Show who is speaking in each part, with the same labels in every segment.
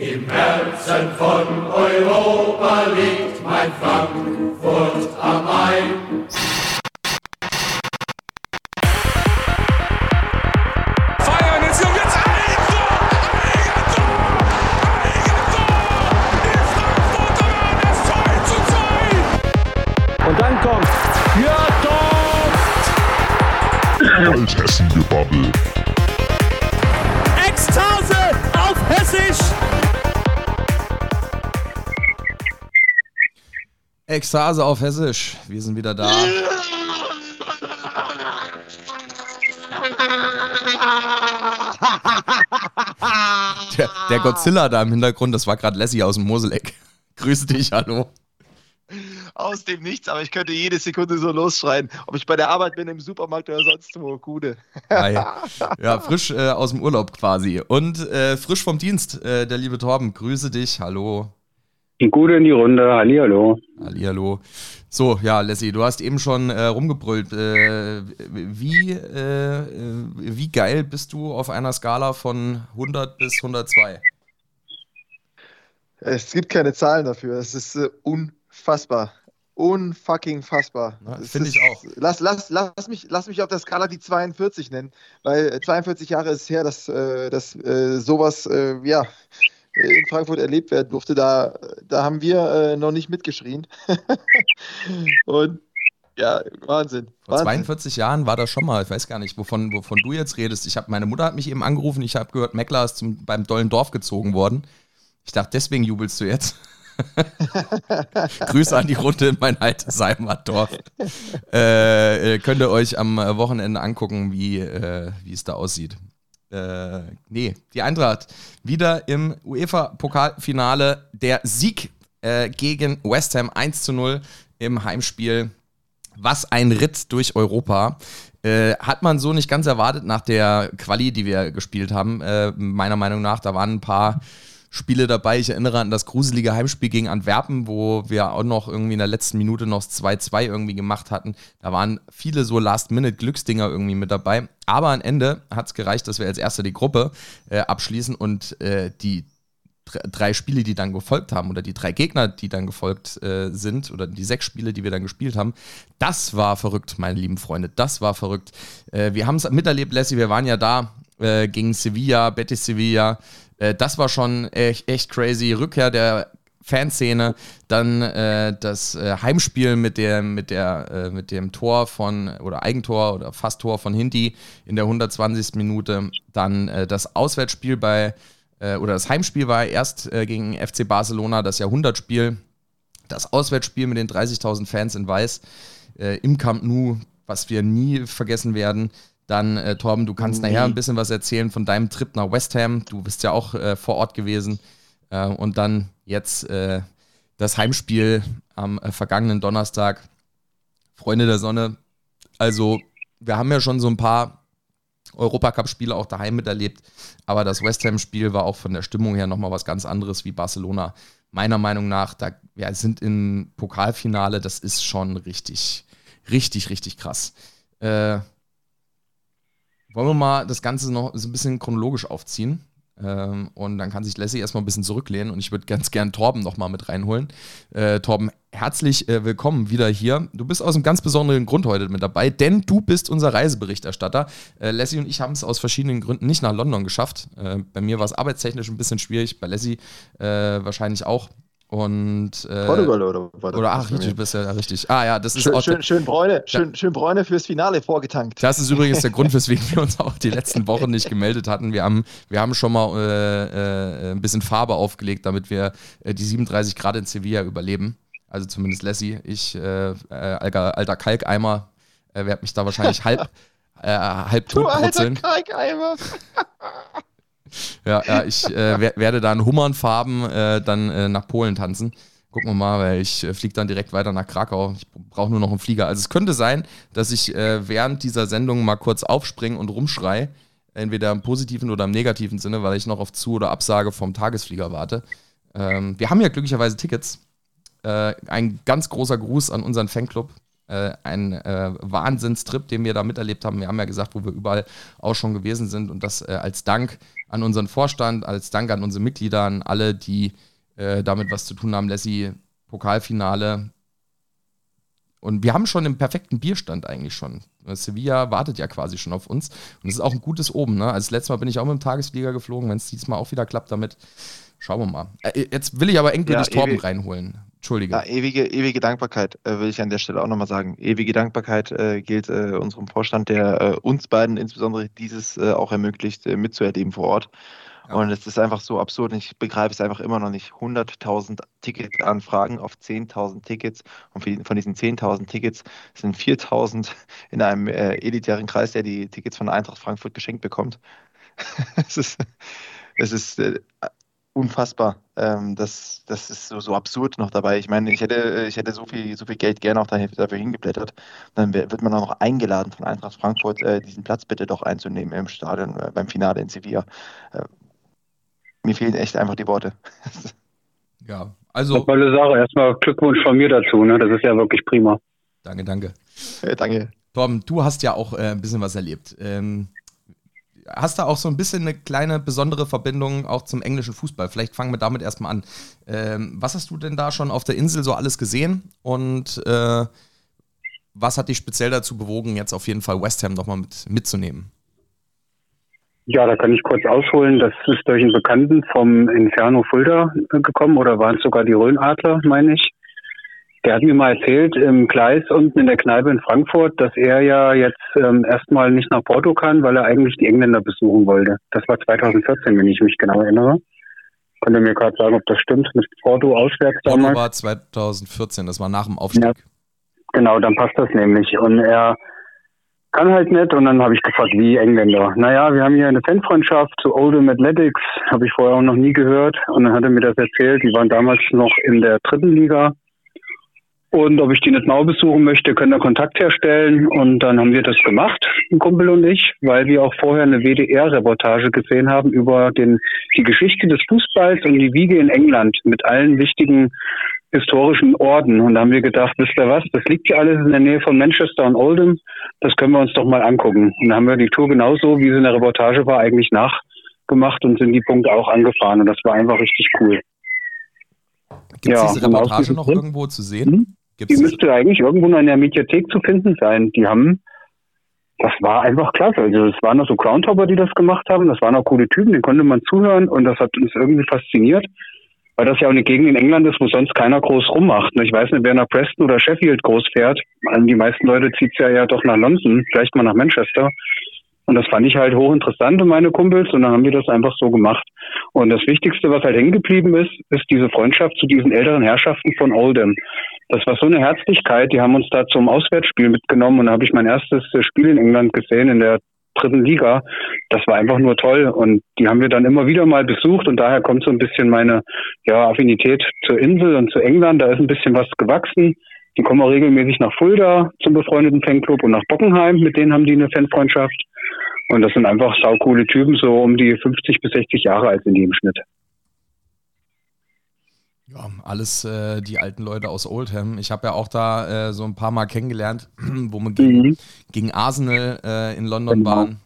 Speaker 1: Im Herzen von Europa liegt mein Frankfurt am Main.
Speaker 2: Ekstase auf Hessisch.
Speaker 3: Wir sind wieder da. Der, der Godzilla da im Hintergrund, das war gerade Lassie aus dem Moseleck. Grüße dich, hallo.
Speaker 4: Aus dem Nichts, aber ich könnte jede Sekunde so losschreien, ob ich bei der Arbeit bin, im Supermarkt oder sonst wo. Gute.
Speaker 3: Ja, frisch äh, aus dem Urlaub quasi. Und äh, frisch vom Dienst, äh, der liebe Torben. Grüße dich, hallo.
Speaker 5: Gute in die Runde, hallihallo.
Speaker 3: Hallihallo. So, ja, Lassie, du hast eben schon äh, rumgebrüllt. Äh, wie, äh, äh, wie geil bist du auf einer Skala von 100 bis 102?
Speaker 4: Es gibt keine Zahlen dafür. Es ist äh, unfassbar. Unfucking fassbar.
Speaker 3: Na,
Speaker 4: Es
Speaker 3: find
Speaker 4: ist-
Speaker 3: ich auch.
Speaker 4: Lass, lass, lass, mich, lass mich auf der Skala die 42 nennen, weil äh, 42 Jahre ist her, dass, äh, dass äh, sowas äh, ja, in Frankfurt erlebt werden durfte. Da, da haben wir äh, noch nicht mitgeschrien. Und ja, Wahnsinn.
Speaker 3: Vor
Speaker 4: Wahnsinn.
Speaker 3: 42 Jahren war das schon mal. Ich weiß gar nicht, wovon, wovon du jetzt redest. Ich hab, meine Mutter hat mich eben angerufen. Ich habe gehört, Meckler ist zum, beim Dollen Dorf gezogen worden. Ich dachte, deswegen jubelst du jetzt. Grüße an die Runde in mein altes Heimatdorf. Äh, äh, könnt ihr euch am äh, Wochenende angucken, wie, äh, wie es da aussieht. Äh, nee, die Eintracht wieder im UEFA-Pokalfinale. Der Sieg äh, gegen West Ham 1 zu 0 im Heimspiel. Was ein Ritt durch Europa. Äh, hat man so nicht ganz erwartet nach der Quali, die wir gespielt haben. Äh, meiner Meinung nach, da waren ein paar Spiele dabei. Ich erinnere an das gruselige Heimspiel gegen Antwerpen, wo wir auch noch irgendwie in der letzten Minute noch 2-2 irgendwie gemacht hatten. Da waren viele so Last-Minute-Glücksdinger irgendwie mit dabei. Aber am Ende hat es gereicht, dass wir als Erster die Gruppe äh, abschließen und äh, die dr- drei Spiele, die dann gefolgt haben, oder die drei Gegner, die dann gefolgt äh, sind, oder die sechs Spiele, die wir dann gespielt haben, das war verrückt, meine lieben Freunde. Das war verrückt. Äh, wir haben es miterlebt, Lassie, wir waren ja da äh, gegen Sevilla, Betis Sevilla. Äh, das war schon echt, echt crazy. Rückkehr der Fanszene, dann äh, das äh, Heimspiel mit, der, mit, der, äh, mit dem Tor von, oder Eigentor oder fast Tor von Hindi in der 120. Minute, dann äh, das Auswärtsspiel bei, äh, oder das Heimspiel war erst gegen FC Barcelona, das Jahrhundertspiel, das Auswärtsspiel mit den 30.000 Fans in Weiß im Camp Nou, was wir nie vergessen werden. Dann, äh, Torben, du kannst nachher ein bisschen was erzählen von deinem Trip nach West Ham. Du bist ja auch äh, vor Ort gewesen. Äh, und dann jetzt äh, das Heimspiel am äh, vergangenen Donnerstag. Freunde der Sonne. Also, wir haben ja schon so ein paar Europacup-Spiele auch daheim miterlebt. Aber das West Ham-Spiel war auch von der Stimmung her nochmal was ganz anderes wie Barcelona. Meiner Meinung nach, da wir sind im Pokalfinale, das ist schon richtig, richtig, richtig krass. Äh, wollen wir mal das Ganze noch so ein bisschen chronologisch aufziehen? Ähm, und dann kann sich Lassie erstmal ein bisschen zurücklehnen und ich würde ganz gern Torben nochmal mit reinholen. Äh, Torben, herzlich äh, willkommen wieder hier. Du bist aus einem ganz besonderen Grund heute mit dabei, denn du bist unser Reiseberichterstatter. Äh, Lassie und ich haben es aus verschiedenen Gründen nicht nach London geschafft. Äh, bei mir war es arbeitstechnisch ein bisschen schwierig, bei Lassie äh, wahrscheinlich auch. Und, äh,
Speaker 4: Portugal oder was?
Speaker 3: Oder ach, du bist ja richtig. Ah ja, das ist
Speaker 4: Schön,
Speaker 3: auch
Speaker 4: schön, schön, Bräune, schön, schön Bräune fürs Finale vorgetankt.
Speaker 3: das ist übrigens der Grund, weswegen wir uns auch die letzten Wochen nicht gemeldet hatten. Wir haben, wir haben schon mal äh, äh, ein bisschen Farbe aufgelegt, damit wir äh, die 37 Grad in Sevilla überleben. Also zumindest Lassie. Ich, äh, äh, alter, alter Kalkeimer, äh, werde mich da wahrscheinlich halb, äh, halb
Speaker 4: Du alter. Kalkeimer.
Speaker 3: Ja, ja ich äh, wer- werde da in Hummernfarben äh, dann äh, nach Polen tanzen. Gucken wir mal, weil ich äh, fliege dann direkt weiter nach Krakau. Ich brauche nur noch einen Flieger. Also es könnte sein, dass ich äh, während dieser Sendung mal kurz aufspringe und rumschrei. Entweder im positiven oder im negativen Sinne, weil ich noch auf Zu- oder Absage vom Tagesflieger warte. Ähm, wir haben ja glücklicherweise Tickets. Äh, ein ganz großer Gruß an unseren Fanclub. Äh, ein äh, Wahnsinnstrip, den wir da miterlebt haben. Wir haben ja gesagt, wo wir überall auch schon gewesen sind und das äh, als Dank an unseren Vorstand, als Dank an unsere Mitglieder, an alle, die äh, damit was zu tun haben. Lassie, Pokalfinale. Und wir haben schon den perfekten Bierstand eigentlich schon. Sevilla wartet ja quasi schon auf uns. Und es ist auch ein gutes Oben. Ne? Also das letzte Mal bin ich auch mit dem Tagesflieger geflogen. Wenn es diesmal auch wieder klappt damit, schauen wir mal. Äh, jetzt will ich aber endgültig ja, Torben reinholen. Entschuldige.
Speaker 4: Ja, ewige, ewige Dankbarkeit äh, will ich an der Stelle auch nochmal sagen. Ewige Dankbarkeit äh, gilt äh, unserem Vorstand, der äh, uns beiden insbesondere dieses äh, auch ermöglicht, mitzuerleben vor Ort. Ja. Und es ist einfach so absurd. Ich begreife es einfach immer noch nicht. 100.000 Ticketanfragen auf 10.000 Tickets. Und von diesen 10.000 Tickets sind 4.000 in einem äh, elitären Kreis, der die Tickets von Eintracht Frankfurt geschenkt bekommt. es ist, es ist äh, unfassbar. Ähm, das, das ist so, so absurd noch dabei. Ich meine, ich hätte, ich hätte so viel, so viel Geld gerne auch dafür hingeblättert. Dann wird man auch noch eingeladen von Eintracht Frankfurt, äh, diesen Platz bitte doch einzunehmen im Stadion äh, beim Finale in Sevilla. Äh, mir fehlen echt einfach die Worte.
Speaker 3: ja, also.
Speaker 5: Tolle Sache. Erstmal Glückwunsch von mir dazu. Ne? Das ist ja wirklich prima.
Speaker 3: Danke, danke.
Speaker 4: Ja, danke.
Speaker 3: Torben, du hast ja auch äh, ein bisschen was erlebt. Ähm, hast da auch so ein bisschen eine kleine besondere Verbindung auch zum englischen Fußball. Vielleicht fangen wir damit erstmal an. Ähm, was hast du denn da schon auf der Insel so alles gesehen und äh, was hat dich speziell dazu bewogen, jetzt auf jeden Fall West Ham nochmal mit, mitzunehmen?
Speaker 5: Ja, da kann ich kurz ausholen. Das ist durch einen Bekannten vom Inferno Fulda gekommen oder waren es sogar die Rhönadler, meine ich. Der hat mir mal erzählt, im Gleis unten in der Kneipe in Frankfurt, dass er ja jetzt ähm, erstmal nicht nach Porto kann, weil er eigentlich die Engländer besuchen wollte. Das war 2014, wenn ich mich genau erinnere. Könnt ihr mir gerade sagen, ob das stimmt mit Porto auswärts
Speaker 3: damals? Porto war 2014, das war nach dem Aufstieg. Ja,
Speaker 5: genau, dann passt das nämlich. Und er kann halt nicht. Und dann habe ich gefragt, wie Engländer. Naja, wir haben hier eine Fanfreundschaft zu Oldham Athletics, habe ich vorher auch noch nie gehört. Und dann hat er mir das erzählt. Die waren damals noch in der dritten Liga. Und ob ich die nicht mal besuchen möchte, können wir Kontakt herstellen. Und dann haben wir das gemacht, ein Kumpel und ich, weil wir auch vorher eine WDR-Reportage gesehen haben über den, die Geschichte des Fußballs und die Wiege in England mit allen wichtigen historischen Orten. Und da haben wir gedacht, wisst ihr was, das liegt hier alles in der Nähe von Manchester und Oldham, das können wir uns doch mal angucken. Und dann haben wir die Tour genauso, wie sie in der Reportage war, eigentlich nachgemacht und sind die Punkte auch angefahren. Und das war einfach richtig cool.
Speaker 3: Gibt es ja, diese Reportage noch irgendwo zu sehen?
Speaker 5: Gibt's die müsste eigentlich irgendwo in der Mediathek zu finden sein. Die haben, das war einfach klasse. Also es waren noch so Groundhopper, die das gemacht haben. Das waren auch coole Typen, denen konnte man zuhören und das hat uns irgendwie fasziniert weil das ja auch eine Gegend in England ist, wo sonst keiner groß rummacht. Ich weiß nicht, wer nach Preston oder Sheffield groß fährt. Die meisten Leute zieht es ja, ja doch nach London, vielleicht mal nach Manchester. Und das fand ich halt hochinteressant und meine Kumpels und dann haben wir das einfach so gemacht. Und das Wichtigste, was halt hängen geblieben ist, ist diese Freundschaft zu diesen älteren Herrschaften von Oldham. Das war so eine Herzlichkeit, die haben uns da zum Auswärtsspiel mitgenommen und da habe ich mein erstes Spiel in England gesehen in der dritten Liga. Das war einfach nur toll und die haben wir dann immer wieder mal besucht und daher kommt so ein bisschen meine ja, Affinität zur Insel und zu England. Da ist ein bisschen was gewachsen. Die kommen auch regelmäßig nach Fulda zum befreundeten Fanclub und nach Bockenheim. Mit denen haben die eine Fanfreundschaft. Und das sind einfach saukoole Typen, so um die 50 bis 60 Jahre alt sind die Schnitt.
Speaker 3: Ja, alles äh, die alten Leute aus Oldham. Ich habe ja auch da äh, so ein paar Mal kennengelernt, wo wir gegen, mhm. gegen Arsenal äh, in London genau. waren.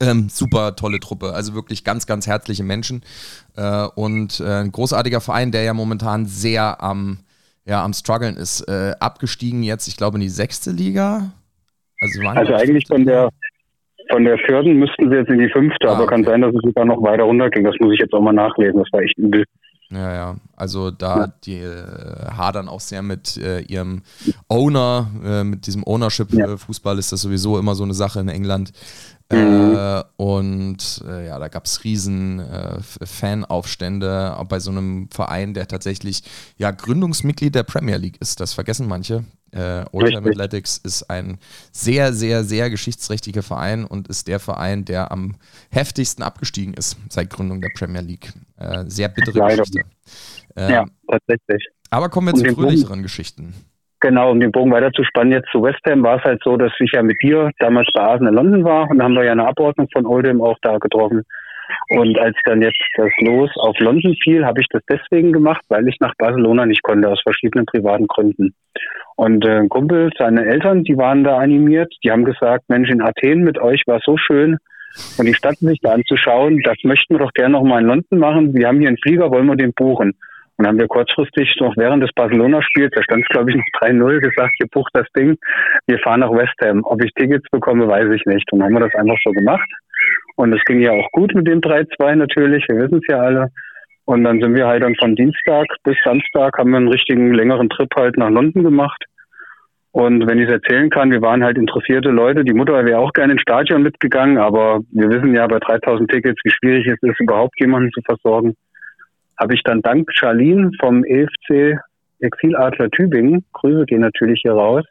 Speaker 3: Ähm, super tolle Truppe, also wirklich ganz, ganz herzliche Menschen äh, und äh, ein großartiger Verein, der ja momentan sehr am, ja, am struggeln ist. Äh, abgestiegen jetzt, ich glaube, in die sechste Liga.
Speaker 5: Also, also eigentlich von der, von der vierten müssten sie jetzt in die fünfte, ah, aber okay. kann sein, dass es sogar noch weiter runterging. Das muss ich jetzt auch mal nachlesen. Das war echt übel.
Speaker 3: Ja, ja. Also da ja. die äh, hadern auch sehr mit äh, ihrem Owner, äh, mit diesem Ownership-Fußball ja. ist das sowieso immer so eine Sache in England. Mhm. Äh, und äh, ja, da gab es riesen äh, Fanaufstände bei so einem Verein, der tatsächlich ja Gründungsmitglied der Premier League ist. Das vergessen manche. Äh, Oldham Athletics ist ein sehr, sehr, sehr geschichtsträchtiger Verein und ist der Verein, der am heftigsten abgestiegen ist seit Gründung der Premier League. Äh, sehr bittere Leider. Geschichte.
Speaker 5: Ähm, ja, tatsächlich.
Speaker 3: Aber kommen wir zu fröhlicheren Bogen, Geschichten.
Speaker 5: Genau, um den Bogen weiter zu spannen, jetzt zu West Ham war es halt so, dass ich ja mit dir damals bei Arsenal London war und da haben wir ja eine Abordnung von Oldham auch da getroffen. Und als dann jetzt das Los auf London fiel, habe ich das deswegen gemacht, weil ich nach Barcelona nicht konnte, aus verschiedenen privaten Gründen. Und äh, ein Kumpel, seine Eltern, die waren da animiert, die haben gesagt, Mensch, in Athen mit euch war so schön. Und die Stadt sich da anzuschauen, das möchten wir doch gerne noch mal in London machen. Wir haben hier einen Flieger, wollen wir den buchen? Und haben wir kurzfristig noch während des Barcelona-Spiels, da stand es glaube ich noch 3-0, gesagt, ihr bucht das Ding, wir fahren nach West Ham. Ob ich Tickets bekomme, weiß ich nicht. Und haben wir das einfach so gemacht. Und es ging ja auch gut mit dem 3-2 natürlich, wir wissen es ja alle. Und dann sind wir halt dann von Dienstag bis Samstag haben wir einen richtigen längeren Trip halt nach London gemacht. Und wenn ich es erzählen kann, wir waren halt interessierte Leute. Die Mutter wäre auch gerne ins Stadion mitgegangen, aber wir wissen ja bei 3000 Tickets, wie schwierig es ist, überhaupt jemanden zu versorgen habe ich dann dank Charlene vom EFC Exiladler Tübingen, Grüße gehen natürlich hier raus,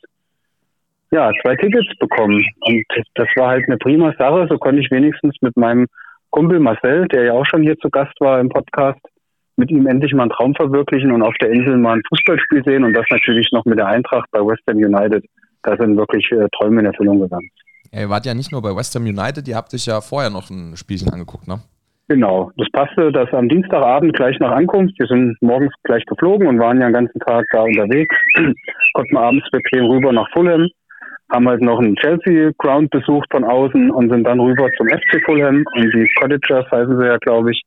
Speaker 5: ja, zwei Tickets bekommen. Und das war halt eine prima Sache. So konnte ich wenigstens mit meinem Kumpel Marcel, der ja auch schon hier zu Gast war im Podcast, mit ihm endlich mal einen Traum verwirklichen und auf der Insel mal ein Fußballspiel sehen und das natürlich noch mit der Eintracht bei West Ham United. Da sind wirklich äh, Träume in Erfüllung gegangen.
Speaker 3: Ja, ihr wart ja nicht nur bei West Ham United, ihr habt euch ja vorher noch ein Spielchen angeguckt, ne?
Speaker 5: Genau, das passte, dass am Dienstagabend gleich nach Ankunft, wir sind morgens gleich geflogen und waren ja den ganzen Tag da unterwegs, konnten abends bequem rüber nach Fulham, haben halt noch einen Chelsea Ground besucht von außen und sind dann rüber zum FC Fulham und die Cottagers heißen sie ja, glaube ich,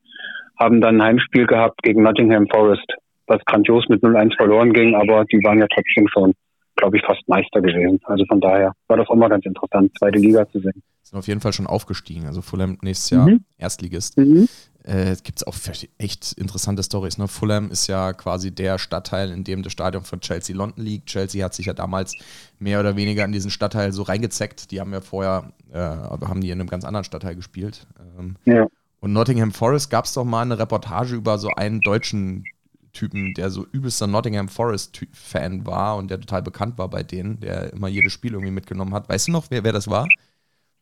Speaker 5: haben dann ein Heimspiel gehabt gegen Nottingham Forest, was grandios mit 0-1 verloren ging, aber die waren ja trotzdem schon glaube ich, fast Meister gewesen. Also von daher war das auch mal ganz interessant, zweite Liga zu sehen.
Speaker 3: Sind auf jeden Fall schon aufgestiegen. Also Fulham nächstes Jahr mhm. Erstligist. Mhm. Äh, es gibt auch echt interessante Stories. Ne? Fulham ist ja quasi der Stadtteil, in dem das Stadion von Chelsea London liegt. Chelsea hat sich ja damals mehr oder weniger in diesen Stadtteil so reingezeckt. Die haben ja vorher, äh, haben die in einem ganz anderen Stadtteil gespielt. Ähm, ja. Und Nottingham Forest gab es doch mal eine Reportage über so einen deutschen Typen, der so übelster Nottingham Forest-Fan war und der total bekannt war bei denen, der immer jedes Spiel irgendwie mitgenommen hat. Weißt du noch, wer, wer das war?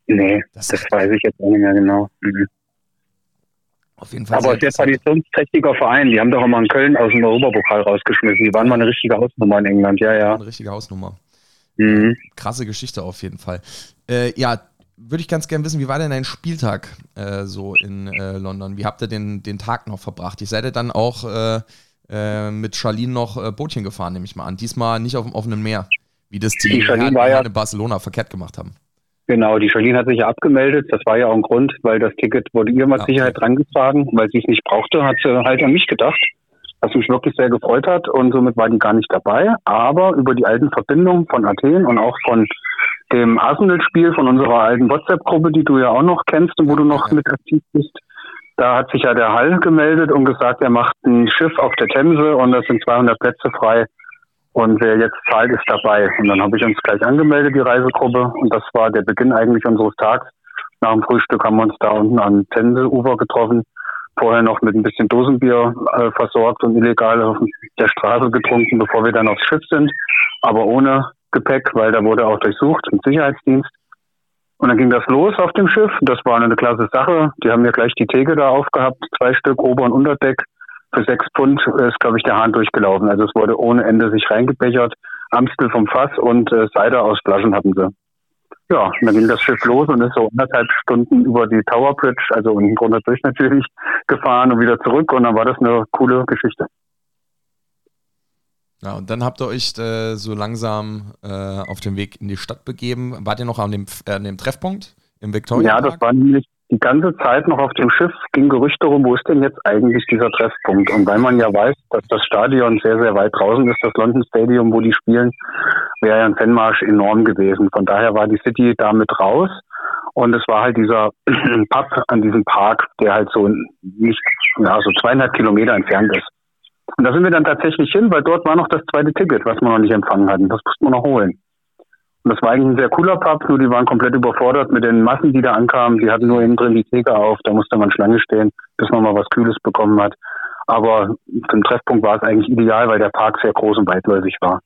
Speaker 5: Nee, das, das weiß ich jetzt auch nicht mehr genau. Mhm.
Speaker 3: Auf jeden Fall.
Speaker 5: Aber es ist ja traditionsträchtiger Verein. Die haben doch immer in Köln aus dem Europapokal rausgeschmissen. Die waren mal eine richtige Hausnummer in England, ja, ja.
Speaker 3: Eine richtige Hausnummer. Mhm. Krasse Geschichte auf jeden Fall. Äh, ja, würde ich ganz gerne wissen, wie war denn dein Spieltag äh, so in äh, London? Wie habt ihr den, den Tag noch verbracht? Ich seid ihr dann auch äh, äh, mit Charlene noch äh, Bootchen gefahren, nehme ich mal an. Diesmal nicht auf dem offenen Meer, wie das die, die
Speaker 5: ja,
Speaker 3: in Barcelona verkehrt gemacht haben.
Speaker 5: Genau, die Charlene hat sich ja abgemeldet. Das war ja auch ein Grund, weil das Ticket wurde ihr mit ja, Sicherheit drangetragen. Weil sie es nicht brauchte, hat sie halt an mich gedacht. Was mich wirklich sehr gefreut hat. Und somit war die gar nicht dabei. Aber über die alten Verbindungen von Athen und auch von dem Arsenal-Spiel, von unserer alten WhatsApp-Gruppe, die du ja auch noch kennst und wo du noch ja. mit aktiv bist, da hat sich ja der Hall gemeldet und gesagt, er macht ein Schiff auf der Themse und da sind 200 Plätze frei. Und wer jetzt zahlt, ist dabei. Und dann habe ich uns gleich angemeldet, die Reisegruppe. Und das war der Beginn eigentlich unseres Tags. Nach dem Frühstück haben wir uns da unten am Themse-Ufer getroffen. Vorher noch mit ein bisschen Dosenbier äh, versorgt und illegal auf der Straße getrunken, bevor wir dann aufs Schiff sind. Aber ohne Gepäck, weil da wurde auch durchsucht im Sicherheitsdienst. Und dann ging das los auf dem Schiff. Das war eine klasse Sache. Die haben ja gleich die Theke da aufgehabt, zwei Stück Ober- und Unterdeck. Für sechs Pfund ist, glaube ich, der Hahn durchgelaufen. Also es wurde ohne Ende sich reingebechert. Amstel vom Fass und äh, Cider aus Flaschen hatten sie. Ja, und dann ging das Schiff los und ist so anderthalb Stunden über die Tower Bridge, also unten drunter durch natürlich, gefahren und wieder zurück. Und dann war das eine coole Geschichte.
Speaker 3: Ja, und dann habt ihr euch äh, so langsam äh, auf den Weg in die Stadt begeben. Wart ihr noch an dem, äh, an dem Treffpunkt im Victoria?
Speaker 5: Ja, das war nämlich die ganze Zeit noch auf dem Schiff, ging Gerüchte rum, wo ist denn jetzt eigentlich dieser Treffpunkt? Und weil man ja weiß, dass das Stadion sehr, sehr weit draußen ist, das London Stadium, wo die spielen, wäre ja ein Fanmarsch enorm gewesen. Von daher war die City damit raus. Und es war halt dieser Pub an diesem Park, der halt so nicht, ja, so zweieinhalb Kilometer entfernt ist. Und da sind wir dann tatsächlich hin, weil dort war noch das zweite Ticket, was wir noch nicht empfangen hatten. Das mussten wir noch holen. Und das war eigentlich ein sehr cooler Pub, nur die waren komplett überfordert mit den Massen, die da ankamen. Die hatten nur innen drin die Theke auf, da musste man Schlange stehen, bis man mal was Kühles bekommen hat. Aber für den Treffpunkt war es eigentlich ideal, weil der Park sehr groß und weitläufig war.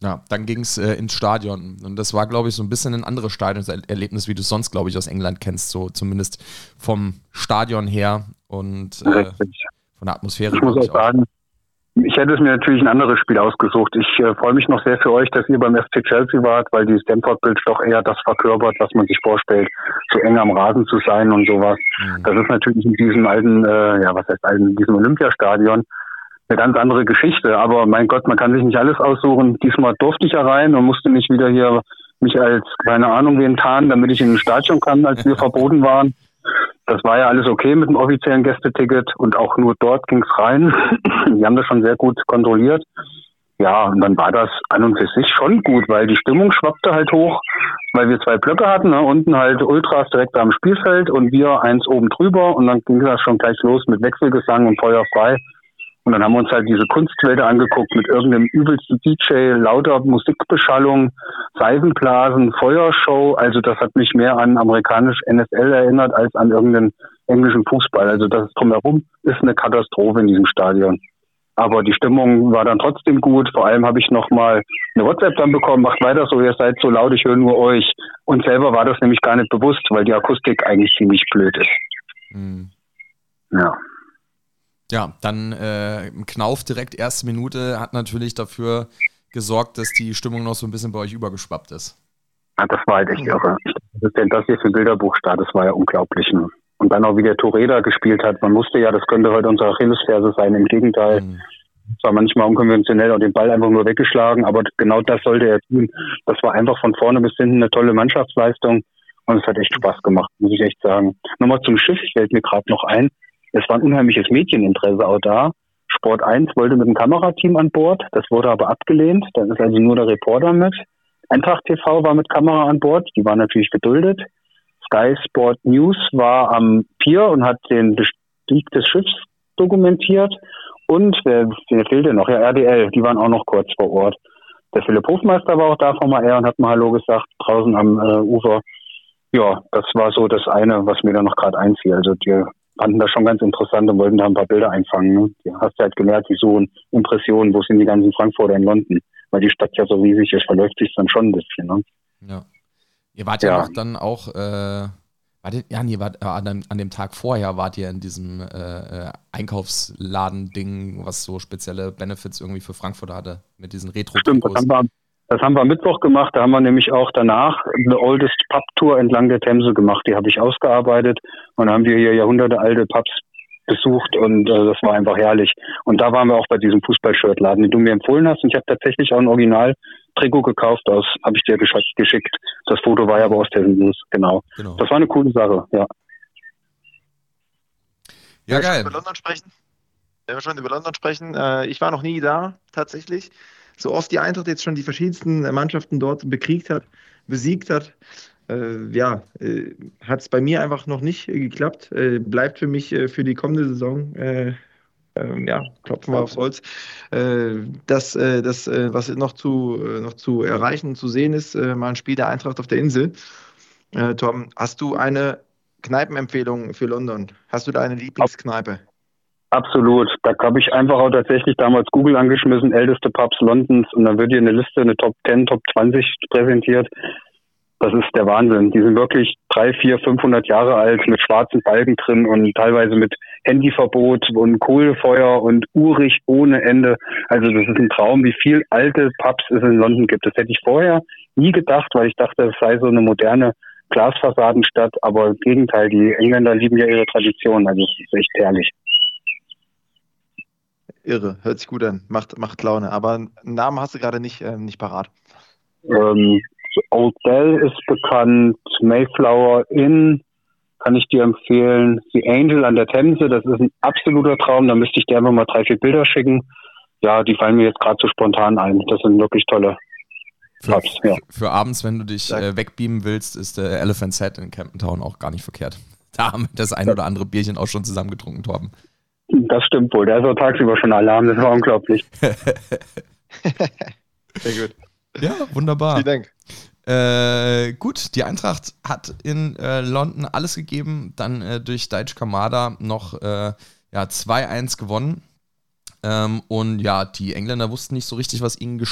Speaker 3: Ja, dann ging es äh, ins Stadion. Und das war, glaube ich, so ein bisschen ein anderes Stadionerlebnis, wie du es sonst, glaube ich, aus England kennst. So zumindest vom Stadion her. Und äh, von der Atmosphäre.
Speaker 5: Ich muss auch sagen, Ich hätte es mir natürlich ein anderes Spiel ausgesucht. Ich äh, freue mich noch sehr für euch, dass ihr beim FC Chelsea wart, weil die Stamford Bridge doch eher das verkörpert, was man sich vorstellt, so eng am Rasen zu sein und sowas. Mhm. Das ist natürlich in diesem alten, äh, ja, was heißt alten, in diesem Olympiastadion eine ganz andere Geschichte. Aber mein Gott, man kann sich nicht alles aussuchen. Diesmal durfte ich ja rein und musste nicht wieder hier mich als, keine Ahnung, wen tarnen, damit ich in ein Stadion kann, als wir verboten waren. Das war ja alles okay mit dem offiziellen Gästeticket und auch nur dort ging es rein. Die haben das schon sehr gut kontrolliert. Ja, und dann war das an und für sich schon gut, weil die Stimmung schwappte halt hoch, weil wir zwei Blöcke hatten, ne? unten halt Ultras direkt am Spielfeld und wir eins oben drüber und dann ging das schon gleich los mit Wechselgesang und Feuer frei. Und dann haben wir uns halt diese Kunstwälder angeguckt mit irgendeinem übelsten DJ, lauter Musikbeschallung, Seifenblasen, Feuershow. Also das hat mich mehr an amerikanisch NSL erinnert als an irgendeinen englischen Fußball. Also das drumherum ist eine Katastrophe in diesem Stadion. Aber die Stimmung war dann trotzdem gut. Vor allem habe ich nochmal eine WhatsApp dann bekommen, macht weiter so, ihr seid so laut, ich höre nur euch. Und selber war das nämlich gar nicht bewusst, weil die Akustik eigentlich ziemlich blöd ist. Mhm.
Speaker 3: Ja. Ja, dann äh, Knauf direkt erste Minute hat natürlich dafür gesorgt, dass die Stimmung noch so ein bisschen bei euch übergeschwappt ist.
Speaker 5: Ja, das war halt echt irre. Was ist denn das hier für ein Bilderbuchstart? Das war ja unglaublich. Ne? Und dann auch, wie der Toreda gespielt hat. Man musste ja, das könnte heute unsere Achillesferse sein. Im Gegenteil. Mhm. Es war manchmal unkonventionell und den Ball einfach nur weggeschlagen, aber genau das sollte er tun. Das war einfach von vorne bis hinten eine tolle Mannschaftsleistung und es hat echt Spaß gemacht, muss ich echt sagen. Nochmal zum Schiff fällt mir gerade noch ein. Es war ein unheimliches Mädcheninteresse auch da. Sport 1 wollte mit dem Kamerateam an Bord, das wurde aber abgelehnt. Da ist also nur der Reporter mit. Eintracht TV war mit Kamera an Bord, die war natürlich geduldet. Sky Sport News war am Pier und hat den Bestieg des Schiffs dokumentiert. Und wer, wer fehlte noch? Ja, RDL, die waren auch noch kurz vor Ort. Der Philipp Hofmeister war auch da vom AR und hat mal Hallo gesagt, draußen am äh, Ufer. Ja, das war so das eine, was mir da noch gerade einfiel. Also die fanden das schon ganz interessant und wollten da ein paar Bilder einfangen. Ne? Du hast halt gemerkt, die suchen Impressionen, wo sind die ganzen Frankfurter in London? Weil die Stadt ja so riesig ist, verläuft sich dann schon ein bisschen. Ne?
Speaker 3: Ja. Ihr wart ja, ja dann auch, äh, wartet, ja, nee, wart, äh, an, dem, an, dem, Tag vorher wart ihr in diesem äh, äh, Einkaufsladen-Ding, was so spezielle Benefits irgendwie für Frankfurt hatte, mit diesen retro
Speaker 5: Stimmt, das haben, wir, das haben wir Mittwoch gemacht. Da haben wir nämlich auch danach eine Oldest Pub Tour entlang der Themse gemacht. Die habe ich ausgearbeitet und haben wir hier Jahrhunderte alte Pubs besucht und äh, das war einfach herrlich. Und da waren wir auch bei diesem Fußballshirtladen, den du mir empfohlen hast. Und ich habe tatsächlich auch ein Original-Trikot gekauft, aus habe ich dir geschickt. Das Foto war ja aber aus der News, genau. genau. Das war eine coole Sache, ja.
Speaker 4: Ja, geil. Über London sprechen. Wenn wir schon über London sprechen, äh, ich war noch nie da, tatsächlich so oft die Eintracht jetzt schon die verschiedensten Mannschaften dort bekriegt hat, besiegt hat, äh, ja, äh, hat es bei mir einfach noch nicht äh, geklappt. Äh, bleibt für mich äh, für die kommende Saison, äh, ähm, ja, klopfen wir aufs Holz, das, das was noch zu, noch zu erreichen, zu sehen ist, mal ein Spiel der Eintracht auf der Insel. Tom, hast du eine Kneipenempfehlung für London? Hast du da eine Lieblingskneipe?
Speaker 5: Absolut. Da habe ich einfach auch tatsächlich damals Google angeschmissen, älteste Pubs Londons, und dann wird hier eine Liste, eine Top 10, Top 20 präsentiert. Das ist der Wahnsinn. Die sind wirklich drei, vier, 500 Jahre alt mit schwarzen Balken drin und teilweise mit Handyverbot und Kohlefeuer und urig ohne Ende. Also das ist ein Traum, wie viel alte Pubs es in London gibt. Das hätte ich vorher nie gedacht, weil ich dachte, es sei so eine moderne Glasfassadenstadt. Aber im Gegenteil, die Engländer lieben ja ihre Tradition. Also es ist echt herrlich
Speaker 4: irre. Hört sich gut an. Macht, macht Laune. Aber einen Namen hast du gerade nicht, äh, nicht parat.
Speaker 5: Ähm, Old Bell ist bekannt. Mayflower Inn kann ich dir empfehlen. The Angel an der Themse, das ist ein absoluter Traum. Da müsste ich dir einfach mal drei, vier Bilder schicken. Ja, die fallen mir jetzt gerade so spontan ein. Das sind wirklich tolle
Speaker 3: für, Pubs, ja. für abends, wenn du dich äh, wegbeamen willst, ist der Elephant Set in Camden Town auch gar nicht verkehrt. Da haben wir das ein oder andere Bierchen auch schon zusammen getrunken, Torben.
Speaker 5: Das stimmt wohl. Der ist auch tagsüber schon Alarm. Das war unglaublich.
Speaker 3: Sehr gut. Ja, wunderbar. Vielen Dank. Äh, gut, die Eintracht hat in äh, London alles gegeben, dann äh, durch Deitch Kamada noch äh, ja, 2-1 gewonnen. Ähm, und ja, die Engländer wussten nicht so richtig, was ihnen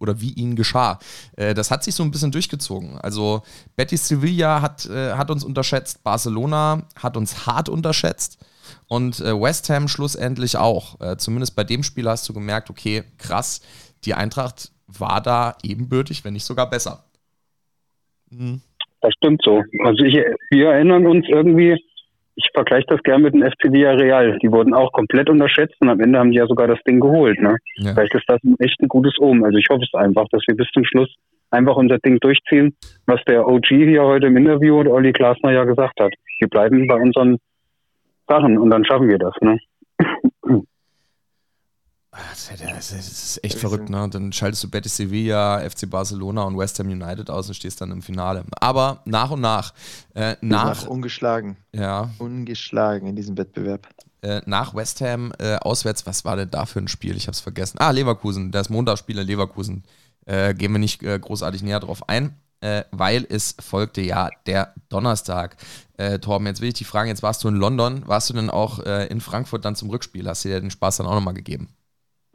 Speaker 3: oder wie ihnen geschah. Äh, das hat sich so ein bisschen durchgezogen. Also Betis Sevilla hat, äh, hat uns unterschätzt, Barcelona hat uns hart unterschätzt. Und äh, West Ham schlussendlich auch. Äh, zumindest bei dem Spiel hast du gemerkt, okay, krass, die Eintracht war da ebenbürtig, wenn nicht sogar besser.
Speaker 5: Mhm. Das stimmt so. Also ich, wir erinnern uns irgendwie, ich vergleiche das gern mit dem FC Villarreal. Die wurden auch komplett unterschätzt und am Ende haben die ja sogar das Ding geholt. Ne? Ja. Vielleicht ist das echt ein gutes Omen. Also ich hoffe es einfach, dass wir bis zum Schluss einfach unser Ding durchziehen, was der OG hier heute im Interview und Olli Glasner ja gesagt hat. Wir bleiben bei unseren Sachen und dann schaffen wir das. Ne?
Speaker 3: Das ist echt verrückt, ne? Dann schaltest du Betis Sevilla, FC Barcelona und West Ham United aus und stehst dann im Finale. Aber nach und nach, äh, nach.
Speaker 4: Ungeschlagen.
Speaker 3: Ja.
Speaker 4: Ungeschlagen in diesem Wettbewerb.
Speaker 3: Äh, nach West Ham äh, auswärts, was war denn da für ein Spiel? Ich habe es vergessen. Ah, Leverkusen, das Montagsspiel in Leverkusen. Äh, gehen wir nicht äh, großartig näher drauf ein. Äh, weil es folgte ja der Donnerstag. Torben, jetzt will ich dich fragen, jetzt warst du in London, warst du denn auch in Frankfurt dann zum Rückspiel? Hast du dir den Spaß dann auch nochmal gegeben?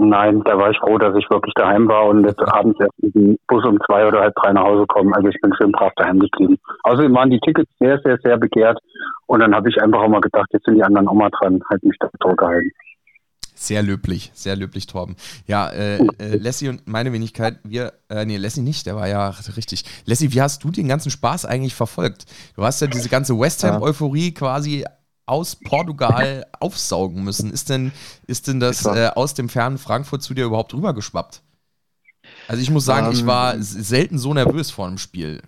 Speaker 5: Nein, da war ich froh, dass ich wirklich daheim war und jetzt abends erst mit dem Bus um zwei oder halb drei nach Hause kommen. Also ich bin schön brav daheim geblieben. Außerdem waren die Tickets sehr, sehr, sehr begehrt. Und dann habe ich einfach auch mal gedacht, jetzt sind die anderen auch mal dran, halt mich da zurückgehalten.
Speaker 3: Sehr löblich, sehr löblich, Torben. Ja, äh, äh, Lassie und meine Wenigkeit, wir, äh, nee, Lassie nicht, der war ja richtig. Lassie, wie hast du den ganzen Spaß eigentlich verfolgt? Du hast ja diese ganze West Ham-Euphorie quasi aus Portugal aufsaugen müssen. Ist denn, ist denn das äh, aus dem fernen Frankfurt zu dir überhaupt rübergeschwappt? Also ich muss sagen, um, ich war ähm. selten so nervös vor einem Spiel.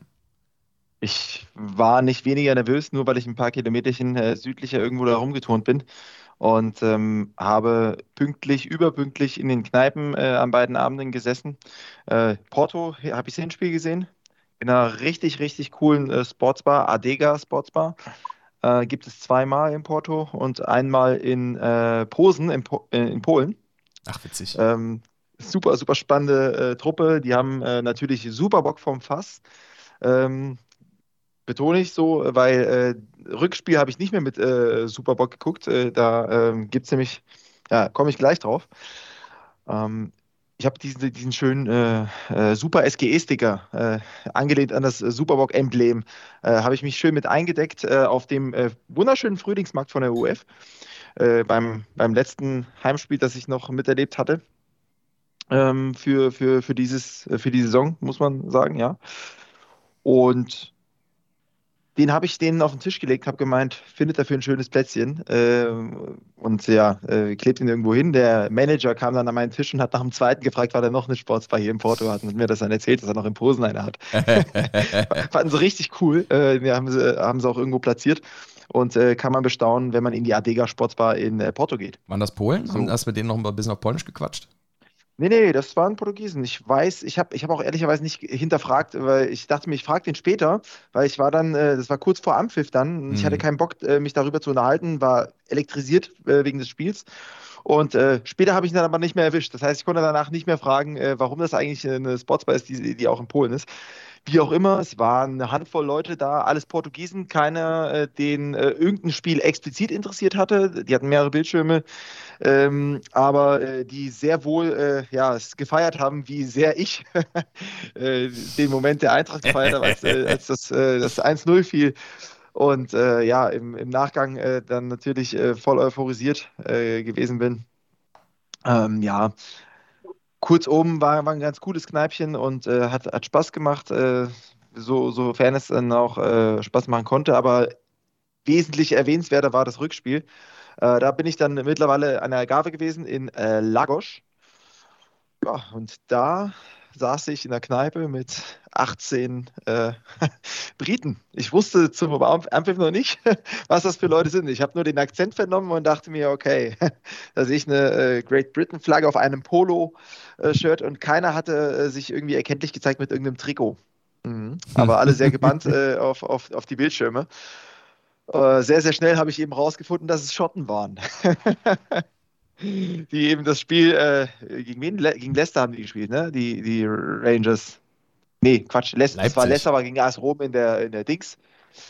Speaker 4: Ich war nicht weniger nervös, nur weil ich ein paar Kilometerchen äh, südlicher irgendwo da rumgeturnt bin und ähm, habe pünktlich, überpünktlich in den Kneipen äh, an beiden Abenden gesessen. Äh, Porto, habe ich das Hinspiel gesehen? In einer richtig, richtig coolen äh, Sportsbar, Adega Sportsbar äh, gibt es zweimal in Porto und einmal in äh, Posen in, po äh, in, Polen.
Speaker 3: Ach, witzig.
Speaker 4: Ähm, super, super spannende Truppe. Die haben natürlich super Bock vom Fass. Ähm, betone ich so, weil äh, Rückspiel habe ich nicht mehr mit äh, super Bock geguckt. da ähm, gibt es nämlich, ja, komme ich gleich drauf. Ähm, ich habe diesen, diesen schönen äh, äh, Super SGE-Sticker, äh, angelehnt an das Superbock-Emblem, äh, habe ich mich schön mit eingedeckt äh, auf dem äh, wunderschönen Frühlingsmarkt von der UF beim, beim letzten Heimspiel, das ich noch miterlebt hatte. Ähm, für, für, für, dieses, für die Saison, muss man sagen, ja. Und den habe ich denen auf den Tisch gelegt, habe gemeint, findet dafür ein schönes Plätzchen. Äh, und ja, äh, klebt ihn irgendwo hin. Der Manager kam dann an meinen Tisch und hat nach dem zweiten gefragt, weil er noch eine Sportsbar hier im Porto hat und mir das dann erzählt, dass er noch in Posen eine hat. Fanden sie richtig cool. Äh, wir haben sie, haben sie auch irgendwo platziert. Und äh, kann man bestaunen, wenn man in die Adega Sportsbar in äh, Porto geht.
Speaker 3: Waren das Polen? So. Hast du mit denen noch ein bisschen auf Polnisch gequatscht?
Speaker 4: Nee, nee, das waren Portugiesen. Ich weiß, ich habe ich hab auch ehrlicherweise nicht hinterfragt, weil ich dachte mir, ich frage den später, weil ich war dann, äh, das war kurz vor Ampfiff dann, mhm. ich hatte mhm. keinen Bock, äh, mich darüber zu unterhalten, war elektrisiert äh, wegen des Spiels. Und äh, später habe ich ihn dann aber nicht mehr erwischt. Das heißt, ich konnte danach nicht mehr fragen, äh, warum das eigentlich eine Sportsbar ist, die, die auch in Polen ist. Wie auch immer, es waren eine Handvoll Leute da, alles Portugiesen, keiner, äh, den äh, irgendein Spiel explizit interessiert hatte. Die hatten mehrere Bildschirme, ähm, aber äh, die sehr wohl äh, ja, es gefeiert haben, wie sehr ich äh, den Moment der Eintracht gefeiert habe, als, äh, als das, das 1-0 fiel. Und ja, im, im Nachgang dann natürlich voll euphorisiert gewesen bin. Ähm, ja, kurzum war, war ein ganz cooles Kneipchen und äh, hat, hat Spaß gemacht, äh, so, sofern es dann auch äh, Spaß machen konnte. Aber wesentlich erwähnenswerter war das Rückspiel. Äh, da bin ich dann mittlerweile an der Agave gewesen in äh, Lagos. Ja, und da saß ich in der Kneipe mit 18 äh, Briten. Ich wusste zum Anpfiff noch nicht, was das für Leute sind. Ich habe nur den Akzent vernommen und dachte mir, okay, da sehe ich eine äh, Great Britain-Flagge auf einem Polo-Shirt und keiner hatte äh, sich irgendwie erkenntlich gezeigt mit irgendeinem Trikot. Mhm. Aber alle sehr gebannt äh, auf, auf, auf die Bildschirme. Äh, sehr, sehr schnell habe ich eben rausgefunden, dass es Schotten waren. Die eben das Spiel äh, gegen wen? Le gegen Leicester haben die gespielt, ne? Die, die Rangers. Nee, Quatsch, Les das war Leicester, aber gegen AS Rom in der, in der Dings.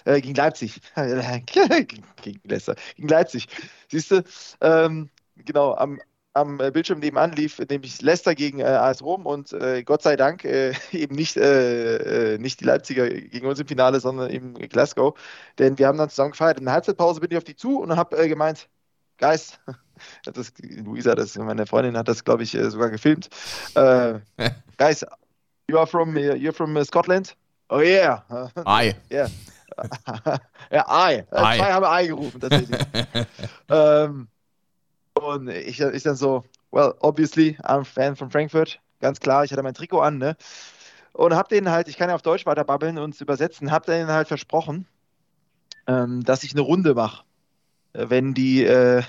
Speaker 4: Äh, gegen Leipzig. gegen Leicester. Gegen Leipzig. Siehst du? Ähm, genau, am, am Bildschirm nebenan lief nämlich Leicester gegen äh, AS Rom und äh, Gott sei Dank äh, eben nicht, äh, äh, nicht die Leipziger gegen uns im Finale, sondern eben Glasgow. Denn wir haben dann zusammen gefeiert. In der Halbzeitpause bin ich auf die zu und habe äh, gemeint, Guys, das, Luisa, das, meine Freundin hat das, glaube ich, äh, sogar gefilmt. Äh, guys, you are from, you're from uh, Scotland? Oh yeah.
Speaker 3: Ei.
Speaker 4: Yeah. ja, I. Äh,
Speaker 3: Ei.
Speaker 4: Zwei haben I gerufen, tatsächlich. ähm, und ich, ich dann so, well, obviously, I'm a fan von Frankfurt. Ganz klar, ich hatte mein Trikot an, ne? Und hab denen halt, ich kann ja auf Deutsch weiter babbeln und übersetzen, hab denen halt versprochen, ähm, dass ich eine Runde mache, wenn die, äh,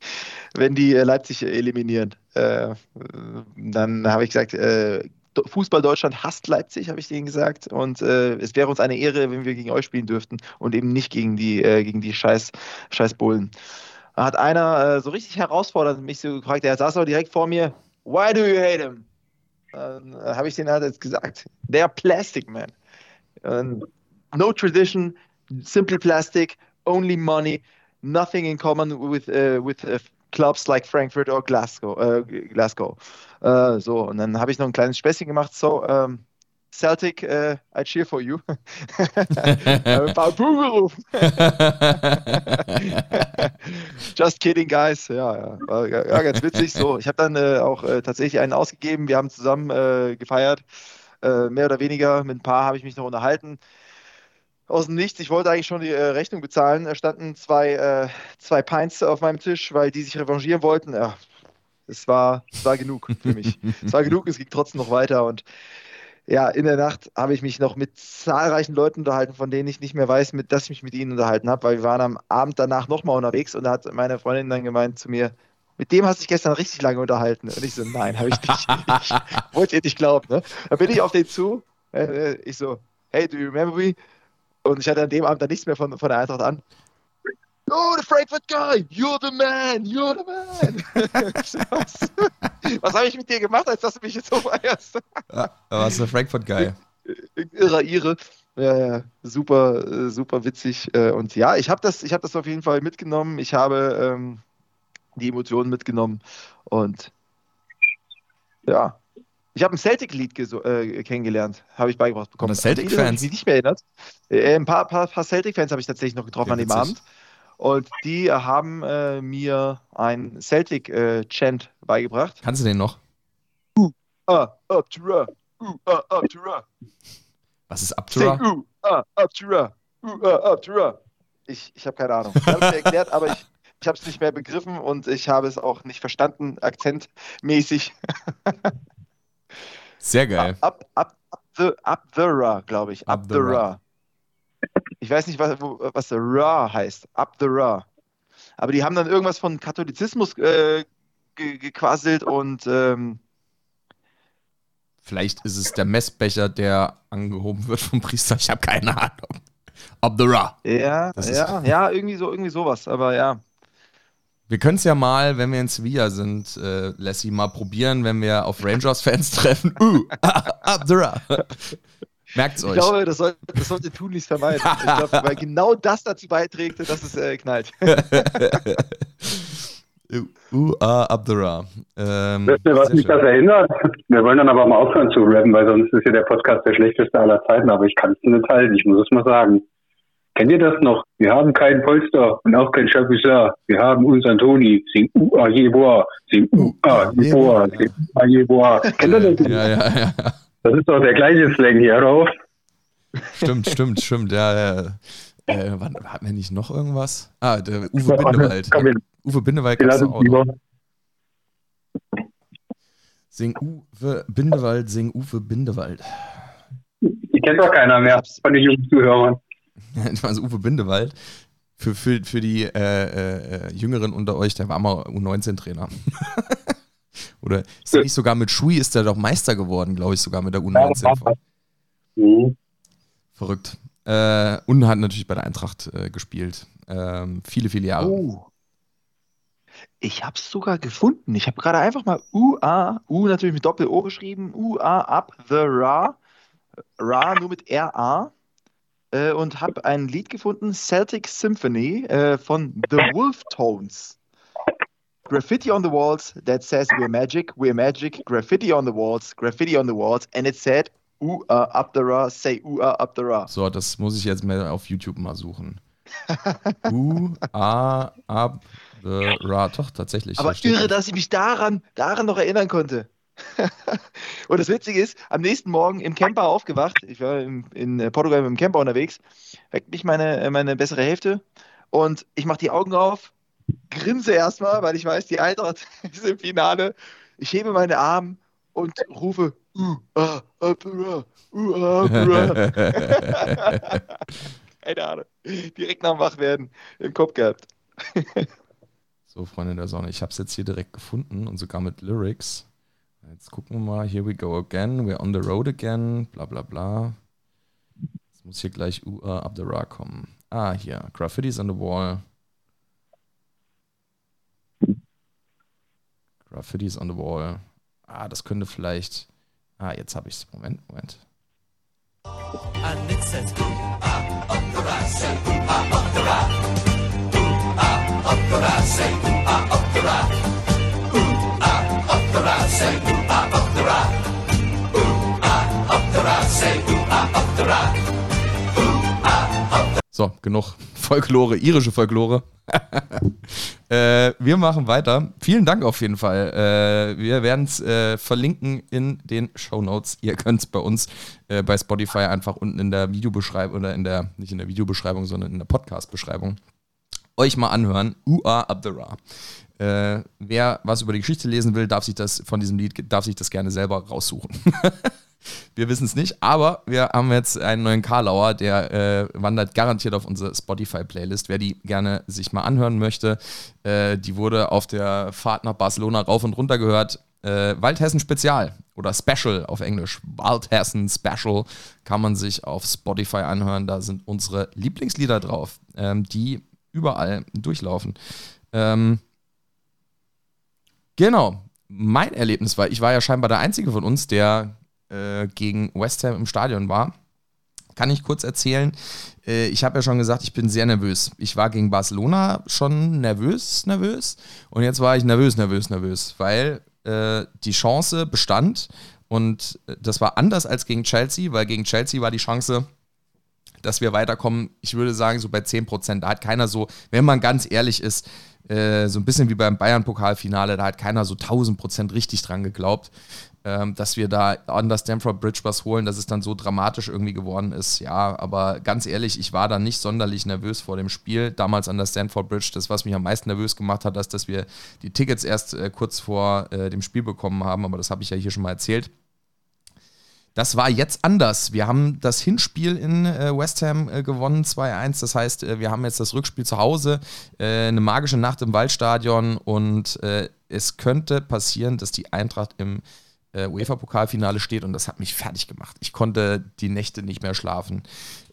Speaker 4: wenn die äh, Leipzig eliminieren. Äh, dann habe ich gesagt, äh, Fußball Deutschland hasst Leipzig, habe ich denen gesagt. Und äh, es wäre uns eine Ehre, wenn wir gegen euch spielen dürften und eben nicht gegen die, äh, gegen die scheiß, scheiß Bullen. Da hat einer so richtig herausfordernd mich so gefragt, der saß auch direkt vor mir, why do you hate him? Dann habe ich denen halt jetzt gesagt, they are plastic, man. No tradition, simply plastic, only money, nothing in common with, uh, with uh, clubs like Frankfurt or Glasgow. Äh, Glasgow. Äh, so, und dann habe ich noch ein kleines Späßchen gemacht. So, ähm, Celtic, äh, I cheer for you. Ein paar Buh gerufen. Just kidding, guys. Ja, ja, war ja, ganz witzig. So, ich habe dann äh, auch tatsächlich einen ausgegeben. Wir haben zusammen gefeiert. Mehr oder weniger. Mit ein paar habe ich mich noch unterhalten. Aus dem Nichts. Ich wollte eigentlich schon die äh, Rechnung bezahlen. Da standen zwei, äh, zwei Pints auf meinem Tisch, weil die sich revanchieren wollten. Ja, es war, es war genug für mich. es war genug, es ging trotzdem noch weiter. Und ja, in der Nacht habe ich mich noch mit zahlreichen Leuten unterhalten, von denen ich nicht mehr weiß, mit, dass ich mich mit ihnen unterhalten habe, weil wir waren am Abend danach nochmal unterwegs und da hat meine Freundin dann gemeint zu mir, mit dem hast du dich gestern richtig lange unterhalten. Und ich so, nein, habe ich nicht. ich wollte ihr nicht glauben. Ne? Dann bin ich auf den zu. Äh, ich so, hey, do you remember me? Und ich hatte an dem Abend dann nichts mehr von, von der Eintracht an. Oh, the Frankfurt guy, you're the man, you're the man. Was was habe ich mit dir gemacht, als dass du mich jetzt so feierst?
Speaker 3: Ja, da warst du Frankfurt Guy.
Speaker 4: Irrer Ire. Ja, ja, super, äh, super witzig. Äh, Und ja, ich habe das, ich habe das auf jeden Fall mitgenommen. Ich habe ähm, die Emotionen mitgenommen. Und ja, ich habe ein Celtic-Lied äh, kennengelernt, habe ich beigebracht bekommen.
Speaker 3: Celtic-Fans?
Speaker 4: Mich nicht mehr erinnert. Äh, ein paar, paar, paar Celtic-Fans habe ich tatsächlich noch getroffen
Speaker 3: Ja,
Speaker 4: an dem
Speaker 3: witzig.
Speaker 4: Abend. Und die haben äh, mir ein Celtic-Chant beigebracht.
Speaker 3: Kannst du den noch?
Speaker 4: Ah, up to ra. Uh, ah, up to ra.
Speaker 3: Was ist
Speaker 4: Sing,
Speaker 3: Abtura?
Speaker 4: uh, ah, up to ra. Uh, ah, up to ra. Ich, ich habe keine Ahnung. Ich habe es mir erklärt, aber ich, ich habe es nicht mehr begriffen und ich habe es auch nicht verstanden, akzentmäßig.
Speaker 3: Sehr geil.
Speaker 4: Up, up, up, the, up the ra, glaube ich. Up,
Speaker 3: Up
Speaker 4: the,
Speaker 3: the
Speaker 4: ra. Ich weiß nicht, was, wo, was der ra heißt. Up the ra. Aber die haben dann irgendwas von Katholizismus äh, ge gequasselt und ähm,
Speaker 3: Vielleicht ist es der Messbecher, der angehoben wird vom Priester. Ich habe keine Ahnung. Up the Ra.
Speaker 4: ja,
Speaker 3: Das
Speaker 4: ja, ja, irgendwie so, irgendwie sowas. Aber ja.
Speaker 3: Wir können es ja mal, wenn wir in Sevilla sind, äh, Lassie, mal probieren, wenn wir auf Rangers-Fans treffen. Uh, up the Ra. Merkt's
Speaker 4: Ich
Speaker 3: euch.
Speaker 4: glaube, das, soll, das sollte Tunlichst vermeiden. Ich glaube, weil genau das dazu beiträgt, dass es äh, knallt.
Speaker 3: uh, ah, up the Ra. Ähm,
Speaker 5: Wisst ihr, was mich
Speaker 3: schön.
Speaker 5: das erinnert? Wir wollen dann aber mal aufhören zu rappen, weil sonst ist ja der Podcast der schlechteste aller Zeiten, aber ich kann es nicht halten, ich muss es mal sagen. Kennt ihr das noch? Wir haben keinen Polster und auch keinen Chabuzard. Wir haben unseren Toni. Sing U-A Jeboa. Sing U-A Jeboa. Sing U-A Jeboa. Kennt ihr das?
Speaker 3: Ja, ja, ja.
Speaker 5: Das ist doch der gleiche Slang hier, oder?
Speaker 3: Stimmt, stimmt, stimmt. Ja, ja. Äh, wann, hatten wir nicht noch irgendwas? Ah, der Uwe Bindewald. Uwe Bindewald doch
Speaker 5: es
Speaker 3: auch
Speaker 5: lieber.
Speaker 3: noch. Sing Uwe Bindewald, sing Uwe Bindewald.
Speaker 5: Die kennt doch keiner mehr von den jungen Zuhörern.
Speaker 3: Also Uwe Bindewald. Für, für, für die äh, äh, Jüngeren unter euch, der war mal U19-Trainer. Oder ist der nicht sogar mit Schui, ist der doch Meister geworden, glaube ich, sogar mit der U19.
Speaker 5: Mhm.
Speaker 3: Verrückt. Äh, und hat natürlich bei der Eintracht äh, gespielt. Ähm, viele, viele Jahre.
Speaker 4: Oh. Ich habe es sogar gefunden. Ich habe gerade einfach mal U-A, U natürlich mit Doppel-O geschrieben, U-A up the Ra, Ra nur mit R-A äh, und habe ein Lied gefunden, Celtic Symphony äh, von The Wolf Tones. Graffiti on the walls that says we're magic, we're magic, graffiti on the walls, graffiti on the walls, and it said U-A up the Ra, say U-A up the Ra.
Speaker 3: So, das muss ich jetzt mal auf YouTube mal suchen. U, A, ab, The Ra, doch, tatsächlich.
Speaker 4: Aber irre,
Speaker 3: das.
Speaker 4: dass ich mich daran, daran noch erinnern konnte. und das Witzige ist, am nächsten Morgen im Camper aufgewacht, ich war im, in äh, Portugal mit dem Camper unterwegs, weckt mich meine, äh, meine bessere Hälfte und ich mache die Augen auf, grinse erstmal, weil ich weiß, die Eintracht ist im Finale. Ich hebe meine Arme und rufe, uh, Opera, uh, ah, Opera. Keine Ahnung. Direkt nach dem Wachwerden im Kopf gehabt.
Speaker 3: So, Freunde der Sonne, ich habe es jetzt hier direkt gefunden und sogar mit Lyrics. Jetzt gucken wir mal. Here we go again. We're on the road again. Bla bla bla. Jetzt muss hier gleich UA Up the Ra kommen. Ah, hier. Graffitis on the wall. Graffitis on the wall. Ah, das könnte vielleicht. Ah, jetzt habe ich es. Moment, Moment. So, genug Folklore, irische Folklore. äh, wir machen weiter. Vielen Dank auf jeden Fall. Äh, wir werden es äh, verlinken in den Show Notes. Ihr könnt es bei uns äh, bei Spotify einfach unten in der Videobeschreibung oder in der, nicht in der Videobeschreibung, sondern in der Podcast-Beschreibung euch mal anhören. Ua Abdera. Äh, wer was über die Geschichte lesen will, darf sich das von diesem Lied, darf sich das gerne selber raussuchen. wir wissen es nicht, aber wir haben jetzt einen neuen Karlauer, der äh, wandert garantiert auf unsere Spotify-Playlist. Wer die gerne sich mal anhören möchte, äh, die wurde auf der Fahrt nach Barcelona rauf und runter gehört. Äh, Waldhessen Spezial oder Special auf Englisch. Waldhessen Special kann man sich auf Spotify anhören. Da sind unsere Lieblingslieder drauf, ähm, die überall durchlaufen. Ähm, genau. Mein Erlebnis war, ich war ja scheinbar der Einzige von uns, der äh, gegen West Ham im Stadion war. Kann ich kurz erzählen. Äh, ich habe ja schon gesagt, ich bin sehr nervös. Ich war gegen Barcelona schon nervös, nervös. Und jetzt war ich nervös, nervös, nervös, weil äh, die Chance bestand. Und äh, das war anders als gegen Chelsea, weil gegen Chelsea war die Chance, dass wir weiterkommen, ich würde sagen, so bei 10%. Da hat keiner so, wenn man ganz ehrlich ist, äh, so ein bisschen wie beim Bayern-Pokalfinale, da hat keiner so 1000% richtig dran geglaubt, ähm, dass wir da an der Stamford Bridge was holen, dass es dann so dramatisch irgendwie geworden ist. Ja, aber ganz ehrlich, ich war da nicht sonderlich nervös vor dem Spiel. Damals an der Stamford Bridge, das, was mich am meisten nervös gemacht hat, ist, dass wir die Tickets erst äh, kurz vor äh, dem Spiel bekommen haben, aber das habe ich ja hier schon mal erzählt. Das war jetzt anders. Wir haben das Hinspiel in äh, West Ham äh, gewonnen, 2-1. Das heißt, äh, wir haben jetzt das Rückspiel zu Hause, äh, eine magische Nacht im Waldstadion und äh, es könnte passieren, dass die Eintracht im äh, UEFA-Pokalfinale steht und das hat mich fertig gemacht. Ich konnte die Nächte nicht mehr schlafen.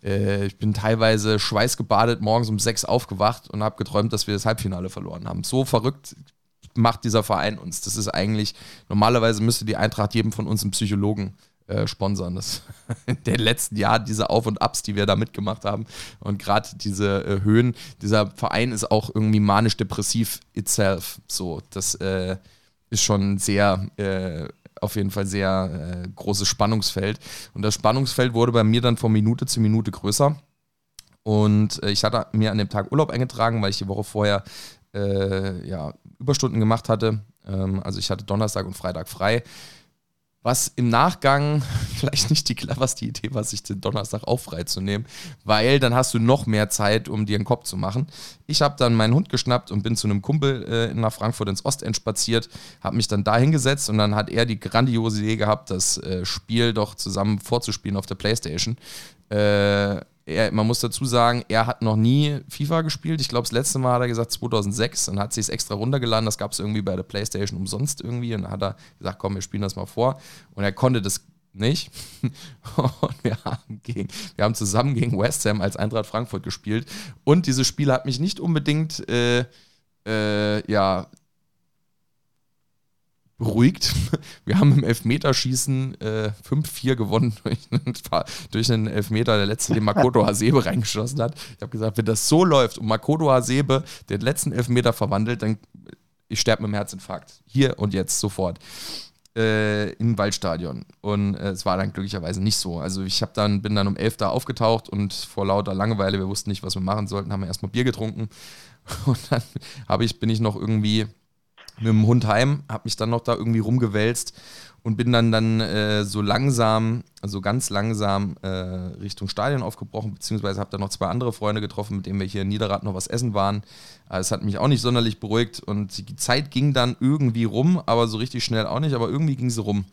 Speaker 3: ich bin teilweise schweißgebadet morgens um sechs aufgewacht und habe geträumt, dass wir das Halbfinale verloren haben. So verrückt macht dieser Verein uns. Das ist eigentlich, normalerweise müsste die Eintracht jedem von uns einen Psychologen äh, sponsern. Das in den letzten Jahren diese Auf und Abs, die wir da mitgemacht haben und gerade diese äh, Höhen, dieser Verein ist auch irgendwie manisch-depressiv itself. So, das äh, ist schon sehr äh, auf jeden Fall sehr äh, großes Spannungsfeld. Und das Spannungsfeld wurde bei mir dann von Minute zu Minute größer. Und äh, ich hatte mir an dem Tag Urlaub eingetragen, weil ich die Woche vorher äh, ja, Überstunden gemacht hatte. Ähm, also ich hatte Donnerstag und Freitag frei. Was im Nachgang vielleicht nicht die cleverste Idee war, sich den Donnerstag auch freizunehmen, weil dann hast du noch mehr Zeit, um dir einen Kopf zu machen. Ich habe dann meinen Hund geschnappt und bin zu einem Kumpel äh, nach Frankfurt ins Ostend spaziert, habe mich dann da hingesetzt und dann hat er die grandiose Idee gehabt, das äh, Spiel doch zusammen vorzuspielen auf der Playstation. Äh, er, man muss dazu sagen, er hat noch nie FIFA gespielt. Ich glaube, das letzte Mal hat er gesagt 2006 und hat sich es extra runtergeladen. Das gab es irgendwie bei der PlayStation umsonst irgendwie. Und dann hat er gesagt, komm, wir spielen das mal vor. Und er konnte das nicht. Und wir haben, gegen, wir haben zusammen gegen West Ham als Eintracht Frankfurt gespielt. Und dieses Spiel hat mich nicht unbedingt, äh, äh, ja, beruhigt. Wir haben im Elfmeterschießen äh, 5-4 gewonnen durch einen, durch einen Elfmeter, der letzte, den Makoto Hasebe reingeschossen hat. Ich habe gesagt, wenn das so läuft und Makoto Hasebe den letzten Elfmeter verwandelt, dann ich sterbe mit dem Herzinfarkt. Hier und jetzt, sofort. Äh, im Waldstadion. Und äh, es war dann glücklicherweise nicht so. Also ich habe dann, bin dann um 11 da aufgetaucht und vor lauter Langeweile, wir wussten nicht, was wir machen sollten, haben wir erstmal Bier getrunken Und dann ich, bin ich noch irgendwie mit dem Hund heim, habe mich dann noch da irgendwie rumgewälzt und bin dann dann äh, so langsam, also ganz langsam äh, Richtung Stadion aufgebrochen, beziehungsweise habe dann noch zwei andere Freunde getroffen, mit denen wir hier in Niederrad noch was essen waren. Es hat mich auch nicht sonderlich beruhigt und die Zeit ging dann irgendwie rum, aber so richtig schnell auch nicht, aber irgendwie ging sie rum.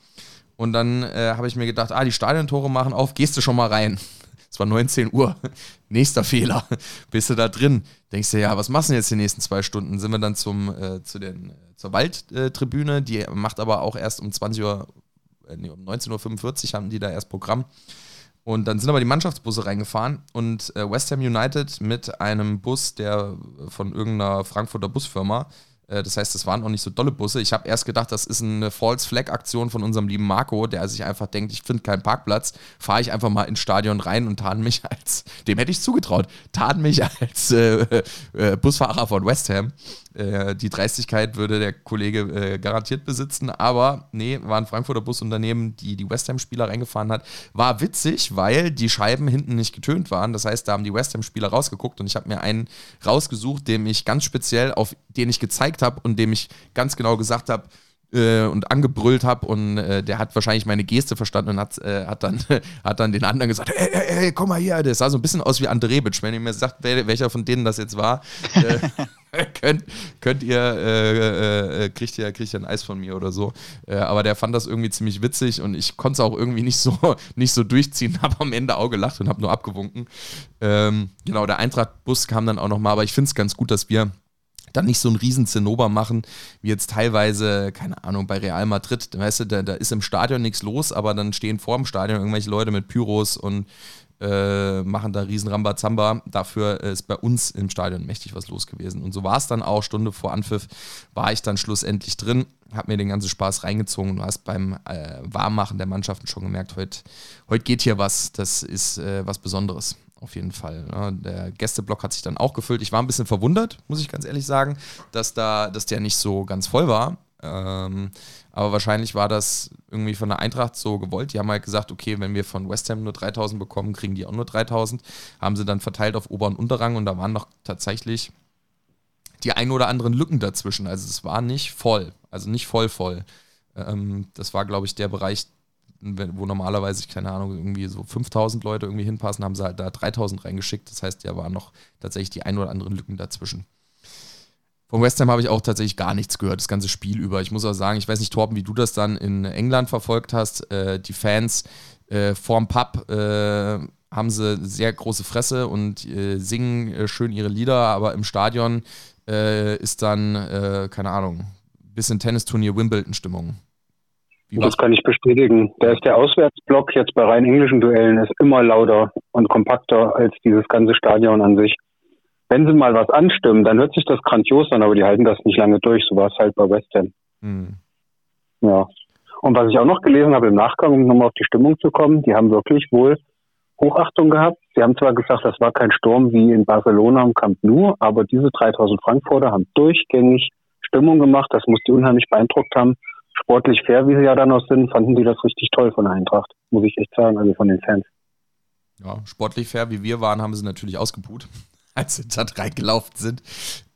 Speaker 3: Und dann äh, habe ich mir gedacht, ah, die Stadiontore machen auf, gehst du schon mal rein. War 19 Uhr. Nächster Fehler. Bist du da drin? Denkst du, ja, was machst du jetzt die nächsten zwei Stunden? Sind wir dann zum, äh, zu den, äh, zur Waldtribüne, die macht aber auch erst um 20 Uhr, äh, nee, um 19.45 Uhr haben die da erst Programm. Und dann sind aber die Mannschaftsbusse reingefahren und äh, West Ham United mit einem Bus, der von irgendeiner Frankfurter Busfirma äh, das heißt, es waren auch nicht so dolle Busse. Ich habe erst gedacht, das ist eine False Flag Aktion von unserem lieben Marco, der sich einfach denkt, ich finde keinen Parkplatz, fahre ich einfach mal ins Stadion rein und tarn mich als, dem hätte ich zugetraut, tarn mich als äh, äh, Busfahrer von West Ham. Äh, die Dreistigkeit würde der Kollege äh, garantiert besitzen, aber nee, war ein Frankfurter Busunternehmen, die die West Ham-Spieler reingefahren hat. War witzig, weil die Scheiben hinten nicht getönt waren. Das heißt, da haben die West Ham-Spieler rausgeguckt und ich habe mir einen rausgesucht, dem ich ganz speziell auf den ich gezeigt habe und dem ich ganz genau gesagt habe, äh, und angebrüllt habe und äh, der hat wahrscheinlich meine Geste verstanden und hat, äh, hat, dann, hat dann den anderen gesagt, hey, hey, hey, komm mal hier, das sah so ein bisschen aus wie Andrebic, wenn ihr mir sagt, wer, welcher von denen das jetzt war, äh, könnt, könnt ihr, äh, kriegt ihr, kriegt ihr ein Eis von mir oder so, aber der fand das irgendwie ziemlich witzig und ich konnte es auch irgendwie nicht so, nicht so durchziehen, habe am Ende auch gelacht und habe nur abgewunken. Ähm, genau, der Eintracht-Bus kam dann auch nochmal, aber ich finde es ganz gut, dass wir dann nicht so einen riesen Zinnober machen, wie jetzt teilweise, keine Ahnung, bei Real Madrid, weißt du, da, da ist im Stadion nichts los, aber dann stehen vor dem Stadion irgendwelche Leute mit Pyros und äh, machen da riesen Rambazamba. Dafür ist bei uns im Stadion mächtig was los gewesen. Und so war es dann auch, Stunde vor Anpfiff war ich dann schlussendlich drin, habe mir den ganzen Spaß reingezogen. Du hast beim äh, Warmmachen der Mannschaften schon gemerkt, heute heut geht hier was, das ist äh, was Besonderes auf jeden Fall. Ne? Der Gästeblock hat sich dann auch gefüllt. Ich war ein bisschen verwundert, muss ich ganz ehrlich sagen, dass, da, dass der nicht so ganz voll war. Ähm, aber wahrscheinlich war das irgendwie von der Eintracht so gewollt. Die haben halt gesagt, okay, wenn wir von West Ham nur 3000 bekommen, kriegen die auch nur 3000. Haben sie dann verteilt auf Ober- und Unterrang und da waren noch tatsächlich die ein oder anderen Lücken dazwischen. Also es war nicht voll, also nicht voll voll. Ähm, das war, glaube ich, der Bereich, wo normalerweise, keine Ahnung, irgendwie so 5000 Leute irgendwie hinpassen, haben sie halt da 3000 reingeschickt. Das heißt, da waren noch tatsächlich die ein oder anderen Lücken dazwischen. Von West Ham habe ich auch tatsächlich gar nichts gehört, das ganze Spiel über. Ich muss auch sagen, ich weiß nicht, Torben, wie du das dann in England verfolgt hast. Äh, die Fans äh, vorm Pub äh, haben sie sehr große Fresse und äh, singen äh, schön ihre Lieder, aber im Stadion äh, ist dann, äh, keine Ahnung, bisschen Tennisturnier Wimbledon-Stimmung.
Speaker 5: Das kann ich bestätigen. Da ist der Auswärtsblock jetzt bei rein englischen Duellen ist immer lauter und kompakter als dieses ganze Stadion an sich. Wenn sie mal was anstimmen, dann hört sich das grandios an, aber die halten das nicht lange durch. So war es halt bei West Ham. Mhm. Ja. Und was ich auch noch gelesen habe im Nachgang, um nochmal auf die Stimmung zu kommen, die haben wirklich wohl Hochachtung gehabt. Sie haben zwar gesagt, das war kein Sturm wie in Barcelona am Camp Nou, aber diese 3000 Frankfurter haben durchgängig Stimmung gemacht. Das muss die unheimlich beeindruckt haben sportlich fair, wie sie ja dann noch sind, fanden die das richtig toll von der Eintracht, muss ich echt sagen, also von den Fans.
Speaker 3: Ja, sportlich fair, wie wir waren, haben sie natürlich ausgebuht, als sie da reingelaufen sind.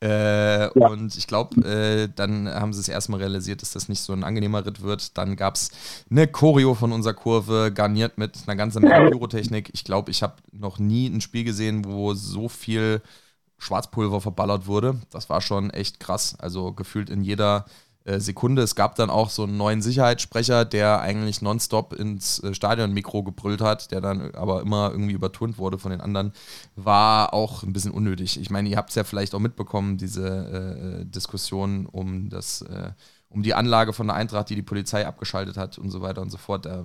Speaker 3: Äh, ja. Und ich glaube, äh, dann haben sie es erstmal realisiert, dass das nicht so ein angenehmer Ritt wird. Dann gab es eine Choreo von unserer Kurve, garniert mit einer ganzen Menge Pyrotechnik. Ich glaube, ich habe noch nie ein Spiel gesehen, wo so viel Schwarzpulver verballert wurde. Das war schon echt krass. Also gefühlt in jeder Sekunde. Es gab dann auch so einen neuen Sicherheitssprecher, der eigentlich nonstop ins äh, Stadionmikro gebrüllt hat, der dann aber immer irgendwie überturnt wurde von den anderen. War auch ein bisschen unnötig. Ich meine, ihr habt es ja vielleicht auch mitbekommen, diese äh, Diskussion um das, äh, um die Anlage von der Eintracht, die die Polizei abgeschaltet hat und so weiter und so fort. Da,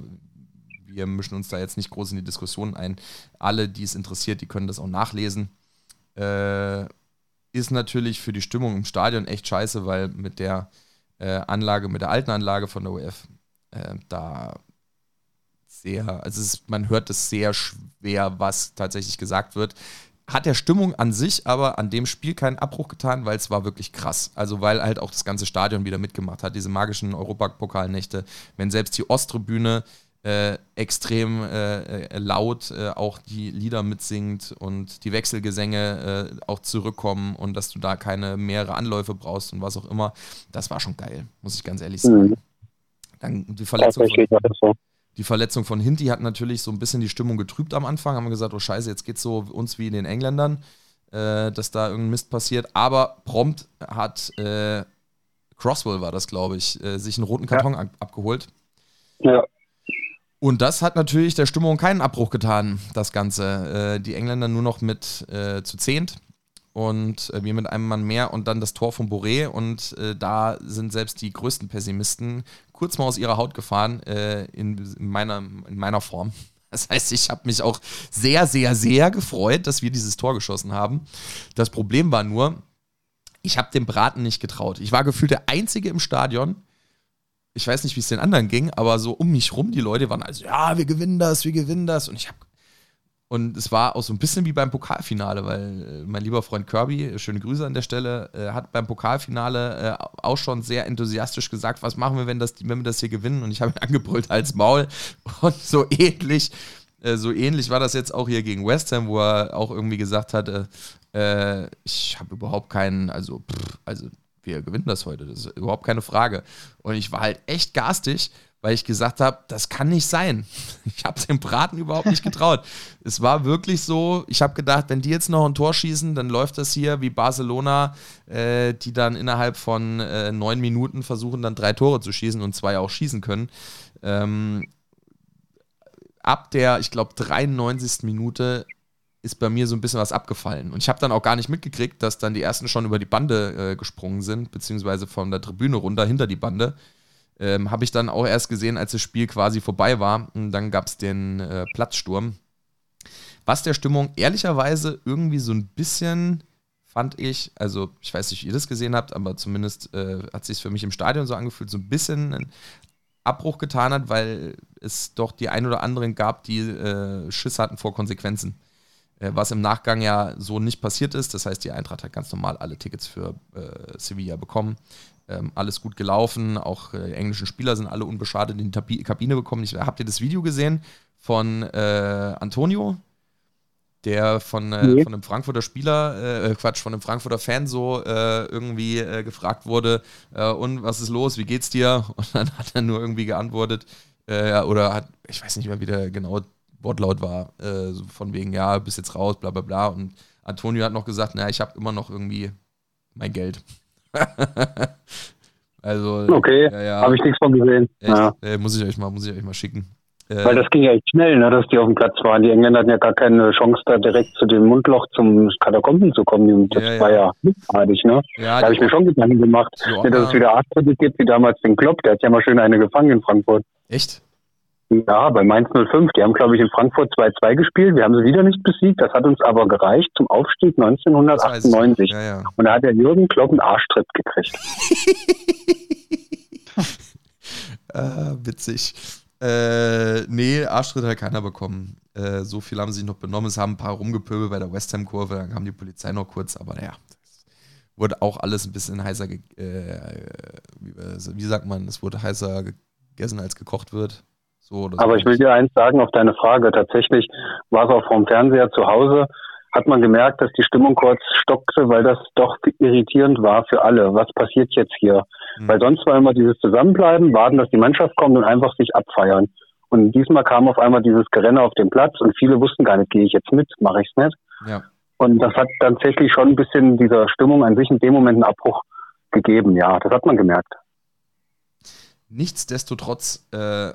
Speaker 3: wir mischen uns da jetzt nicht groß in die Diskussion ein. Alle, die es interessiert, die können das auch nachlesen. Äh, ist natürlich für die Stimmung im Stadion echt scheiße, weil mit der äh, Anlage, mit der alten Anlage von der UF, äh, da sehr, also ist, man hört es sehr schwer, was tatsächlich gesagt wird. Hat der Stimmung an sich aber an dem Spiel keinen Abbruch getan, weil es war wirklich krass. Also weil halt auch das ganze Stadion wieder mitgemacht hat, diese magischen Europapokalnächte, wenn selbst die Osttribüne äh, extrem äh, äh, laut äh, auch die Lieder mitsingt und die Wechselgesänge äh, auch zurückkommen und dass du da keine mehrere Anläufe brauchst und was auch immer. Das war schon geil, muss ich ganz ehrlich sagen. Mhm. Dann die Verletzung, von, die Verletzung von Hinti hat natürlich so ein bisschen die Stimmung getrübt am Anfang. Haben wir gesagt, oh Scheiße, jetzt geht's so uns wie den Engländern, dass da irgendein Mist passiert. Aber prompt hat Crosswell war das, glaube ich, sich einen roten Karton ja. ab abgeholt. Ja. Und das hat natürlich der Stimmung keinen Abbruch getan, das Ganze. Äh, die Engländer nur noch mit äh, zu zehnt und äh, wir mit einem Mann mehr und dann das Tor von Boré und äh, da sind selbst die größten Pessimisten kurz mal aus ihrer Haut gefahren äh, in, in, meiner, in meiner Form. Das heißt, ich habe mich auch sehr, sehr, sehr gefreut, dass wir dieses Tor geschossen haben. Das Problem war nur, ich habe dem Braten nicht getraut. Ich war gefühlt der Einzige im Stadion, ich weiß nicht, wie es den anderen ging, aber so um mich rum, die Leute waren also, ja, wir gewinnen das, wir gewinnen das. Und ich habe und es war auch so ein bisschen wie beim Pokalfinale, weil äh, mein lieber Freund Kirby, schöne Grüße an der Stelle, äh, hat beim Pokalfinale äh, auch schon sehr enthusiastisch gesagt, was machen wir, wenn, das, wenn wir das hier gewinnen? Und ich habe ihn angebrüllt als Maul. Und so ähnlich, äh, so ähnlich war das jetzt auch hier gegen West Ham, wo er auch irgendwie gesagt hatte, äh, ich habe überhaupt keinen, also, pff, also wir gewinnen das heute. Das ist überhaupt keine Frage. Und ich war halt echt garstig, weil ich gesagt habe, das kann nicht sein. Ich habe dem Braten überhaupt nicht getraut. es war wirklich so, ich habe gedacht, wenn die jetzt noch ein Tor schießen, dann läuft das hier wie Barcelona, äh, die dann innerhalb von äh, neun Minuten versuchen, dann drei Tore zu schießen und zwei auch schießen können. Ähm, ab der, ich glaube, 93. Minute ist bei mir so ein bisschen was abgefallen. Und ich habe dann auch gar nicht mitgekriegt, dass dann die ersten schon über die Bande äh, gesprungen sind, beziehungsweise von der Tribüne runter hinter die Bande. Ähm, habe ich dann auch erst gesehen, als das Spiel quasi vorbei war. Und dann gab es den äh, Platzsturm. Was der Stimmung ehrlicherweise irgendwie so ein bisschen, fand ich, also ich weiß nicht, wie ihr das gesehen habt, aber zumindest äh, hat sich für mich im Stadion so angefühlt, so ein bisschen einen Abbruch getan hat, weil es doch die ein oder anderen gab, die äh, Schiss hatten vor Konsequenzen. Äh, was im Nachgang ja so nicht passiert ist. Das heißt, die Eintracht hat ganz normal alle Tickets für äh, Sevilla bekommen. Ähm, alles gut gelaufen. Auch äh, englischen Spieler sind alle unbeschadet in die Kabine bekommen. Ich, habt ihr das Video gesehen von äh, Antonio? Der von, äh, nee. von einem Frankfurter Spieler, äh, Quatsch, von einem Frankfurter Fan so irgendwie gefragt wurde, und was ist los, wie geht's dir? Und dann hat er nur irgendwie geantwortet, oder hat, ich weiß nicht mehr, wie der genau Wortlaut war, äh, so von wegen, ja, bist jetzt raus, bla bla bla. Und Antonio hat noch gesagt, naja, ich habe immer noch irgendwie mein Geld. also.
Speaker 5: Okay, ja, ja. habe ich nichts von gesehen.
Speaker 3: Echt, ja. äh, muss, ich euch mal, muss ich euch mal schicken.
Speaker 5: Äh, Weil das ging ja echt schnell, ne, dass die auf dem Platz waren. Die Engländer hatten ja gar keine Chance, da direkt zu dem Mundloch zum Katakomben zu kommen. Das ja, war ja mitfadig, ne? da habe ich mir schon Gedanken gemacht, ja, dass es wieder Arzt gibt, wie damals den Klopp. Der hat ja mal schön eine gefangen in Frankfurt.
Speaker 3: Echt?
Speaker 5: Ja, bei Mainz 05. Die haben, glaube ich, in Frankfurt 2-2 gespielt. Wir haben sie wieder nicht besiegt. Das hat uns aber gereicht zum Aufstieg 1998. Ja, ja. Und da hat der Jürgen Klopp einen Arschtritt gekriegt.
Speaker 3: ah, witzig. Äh, nee, Arschtritt hat keiner bekommen. Äh, so viel haben sie sich noch benommen. Es haben ein paar rumgepöbelt bei der West Ham-Kurve. Dann kam die Polizei noch kurz. Aber naja, wurde auch alles ein bisschen heißer, äh, wie, wie sagt man, es wurde heißer gegessen, als gekocht wird.
Speaker 5: So Aber ich will dir eins sagen auf deine Frage. Tatsächlich war es auch vom Fernseher zu Hause, hat man gemerkt, dass die Stimmung kurz stockte, weil das doch irritierend war für alle. Was passiert jetzt hier? Mhm. Weil sonst war immer dieses Zusammenbleiben, warten, dass die Mannschaft kommt und einfach sich abfeiern. Und diesmal kam auf einmal dieses Gerenne auf den Platz und viele wussten gar nicht, gehe ich jetzt mit, mache ich es nicht. Ja. Und das hat tatsächlich schon ein bisschen dieser Stimmung an sich in dem Moment einen Abbruch gegeben. Ja, das hat man gemerkt.
Speaker 3: Nichtsdestotrotz äh,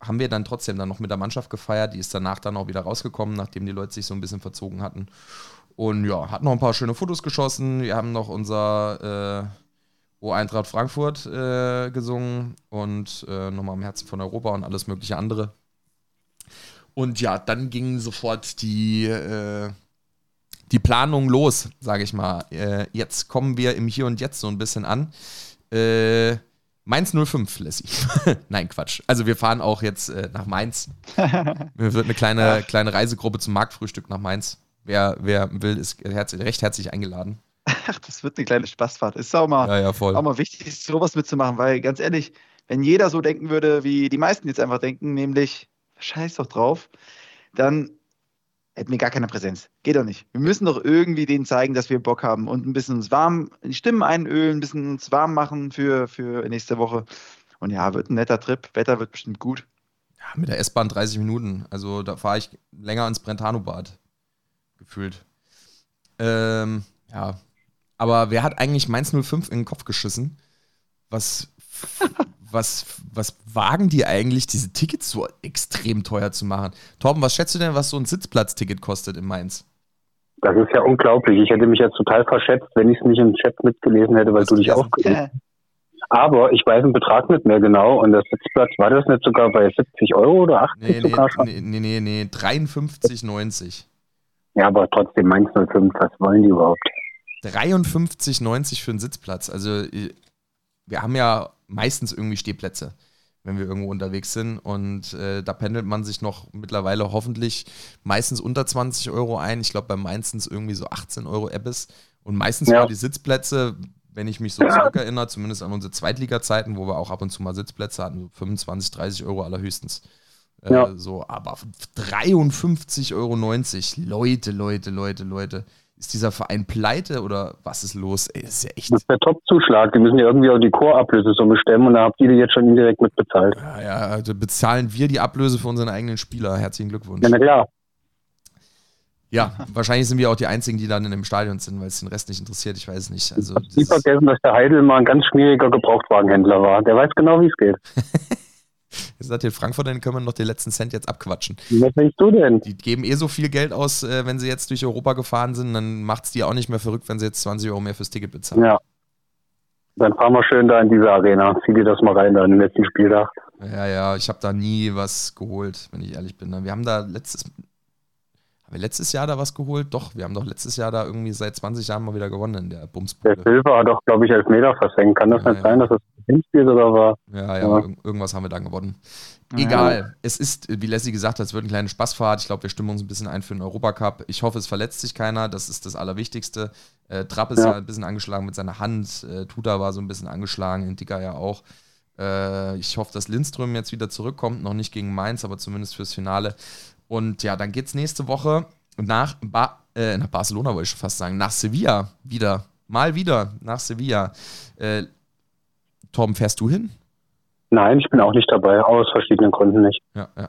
Speaker 3: haben wir dann trotzdem dann noch mit der Mannschaft gefeiert. Die ist danach dann auch wieder rausgekommen, nachdem die Leute sich so ein bisschen verzogen hatten. Und ja, hat noch ein paar schöne Fotos geschossen. Wir haben noch unser äh, O Eintracht Frankfurt äh, gesungen und äh, nochmal im Herzen von Europa und alles mögliche andere. Und ja, dann ging sofort die, äh, die Planung los, sage ich mal. Äh, jetzt kommen wir im Hier und Jetzt so ein bisschen an. Äh, Mainz 05, Lassie. Nein, Quatsch. Also wir fahren auch jetzt äh, nach Mainz. Wir wird eine kleine, kleine Reisegruppe zum Marktfrühstück nach Mainz. Wer, wer will, ist herz recht herzlich eingeladen.
Speaker 4: Ach, das wird eine kleine Spaßfahrt. Ist auch mal,
Speaker 3: ja, ja, voll.
Speaker 4: auch mal wichtig, sowas mitzumachen, weil ganz ehrlich, wenn jeder so denken würde, wie die meisten jetzt einfach denken, nämlich, scheiß doch drauf, dann hätten wir gar keine Präsenz. Geht doch nicht. Wir müssen doch irgendwie denen zeigen, dass wir Bock haben und ein bisschen uns warm, die Stimmen einölen, ein bisschen uns warm machen für, für nächste Woche. Und ja, wird ein netter Trip. Wetter wird bestimmt gut.
Speaker 3: Ja, mit der S-Bahn 30 Minuten. Also da fahre ich länger ins Brentano-Bad. Gefühlt. Ähm, ja. Aber wer hat eigentlich Mainz 05 in den Kopf geschissen? Was, was, was wagen die eigentlich, diese Tickets so extrem teuer zu machen? Torben, was schätzt du denn, was so ein Sitzplatzticket kostet in Mainz?
Speaker 5: Das ist ja unglaublich. Ich hätte mich jetzt total verschätzt, wenn ich es nicht im Chat mitgelesen hätte, weil
Speaker 3: Was
Speaker 5: du dich aufgeregt hast. Aber ich weiß den Betrag nicht mehr genau und der Sitzplatz war das nicht sogar bei 70 Euro oder 80
Speaker 3: Nee, nee,
Speaker 5: sogar schon?
Speaker 3: nee, nee, nee, nee 53,90.
Speaker 5: Ja, aber trotzdem Mainz 05, was wollen die überhaupt?
Speaker 3: 53,90 für einen Sitzplatz. Also äh, wir haben ja meistens irgendwie Stehplätze, wenn wir irgendwo unterwegs sind. Und äh, da pendelt man sich noch mittlerweile hoffentlich meistens unter 20 Euro ein. Ich glaube, bei es irgendwie so 18 Euro Ebbes. Und meistens
Speaker 5: Ja.
Speaker 3: waren die Sitzplätze, wenn ich mich so zurückerinnere, zumindest an unsere Zweitliga-Zeiten, wo wir auch ab und zu mal Sitzplätze hatten, so 25, 30 Euro allerhöchstens. Äh,
Speaker 5: Ja.
Speaker 3: So, aber 53,90 Euro. Leute, Leute, Leute, Leute. Ist dieser Verein pleite oder was ist los? Ey, das ist ja echt.
Speaker 5: Das ist der Top-Zuschlag. Die müssen ja irgendwie auch die Chorablösesumme stemmen und da habt ihr die jetzt schon indirekt mitbezahlt.
Speaker 3: Ja, ja, also bezahlen wir die Ablöse für unseren eigenen Spieler. Herzlichen Glückwunsch.
Speaker 5: Ja, na klar.
Speaker 3: Ja, wahrscheinlich sind wir auch die Einzigen, die dann in dem Stadion sind, weil es den Rest nicht interessiert. Ich weiß nicht. Also, ist,
Speaker 5: vergessen, dass der Heidel mal ein ganz schmieriger Gebrauchtwagenhändler war. Der weiß genau, wie es geht.
Speaker 3: ihr seid hier in Frankfurt, dann können wir noch den letzten Cent jetzt abquatschen.
Speaker 5: Was denkst du denn?
Speaker 3: Die geben eh so viel Geld aus, äh, wenn sie jetzt durch Europa gefahren sind, dann macht es die auch nicht mehr verrückt, wenn sie jetzt 20 Euro mehr fürs Ticket bezahlen.
Speaker 5: Ja. Dann fahren wir schön da in diese Arena. Zieh dir das mal rein da in den letzten Spieltag.
Speaker 3: Ja, ja, ich habe da nie was geholt, wenn ich ehrlich bin. Wir haben da letztes, haben wir letztes Jahr da was geholt? Doch, wir haben doch letztes Jahr da irgendwie seit 20 Jahren mal wieder gewonnen in der
Speaker 5: Der
Speaker 3: Bumsbude.
Speaker 5: Silver hat doch, glaube ich, als Meter versenkt. Kann das
Speaker 3: Ja,
Speaker 5: nicht
Speaker 3: ja.
Speaker 5: sein, dass das ein Hinspiel oder war?
Speaker 3: Ja, ja,
Speaker 5: Ja.
Speaker 3: irg- irgendwas haben wir dann gewonnen. Egal, es ist, wie Leslie gesagt hat, es wird eine kleine Spaßfahrt. Ich glaube, wir stimmen uns ein bisschen ein für den Europacup. Ich hoffe, es verletzt sich keiner, das ist das Allerwichtigste. Äh, Trapp ist ja.
Speaker 5: Ja.
Speaker 3: ein bisschen angeschlagen mit seiner Hand, äh, Tuta war so ein bisschen angeschlagen, Indica ja auch. Äh, ich hoffe, dass Lindström jetzt wieder zurückkommt, noch nicht gegen Mainz, aber zumindest fürs Finale. Und ja, dann geht es nächste Woche nach, ba äh, nach Barcelona, wollte ich schon fast sagen, nach Sevilla wieder. Mal wieder nach Sevilla. Äh, Torben, fährst du hin?
Speaker 5: Nein, ich bin auch nicht dabei. Aus verschiedenen Gründen nicht.
Speaker 3: Ja, ja.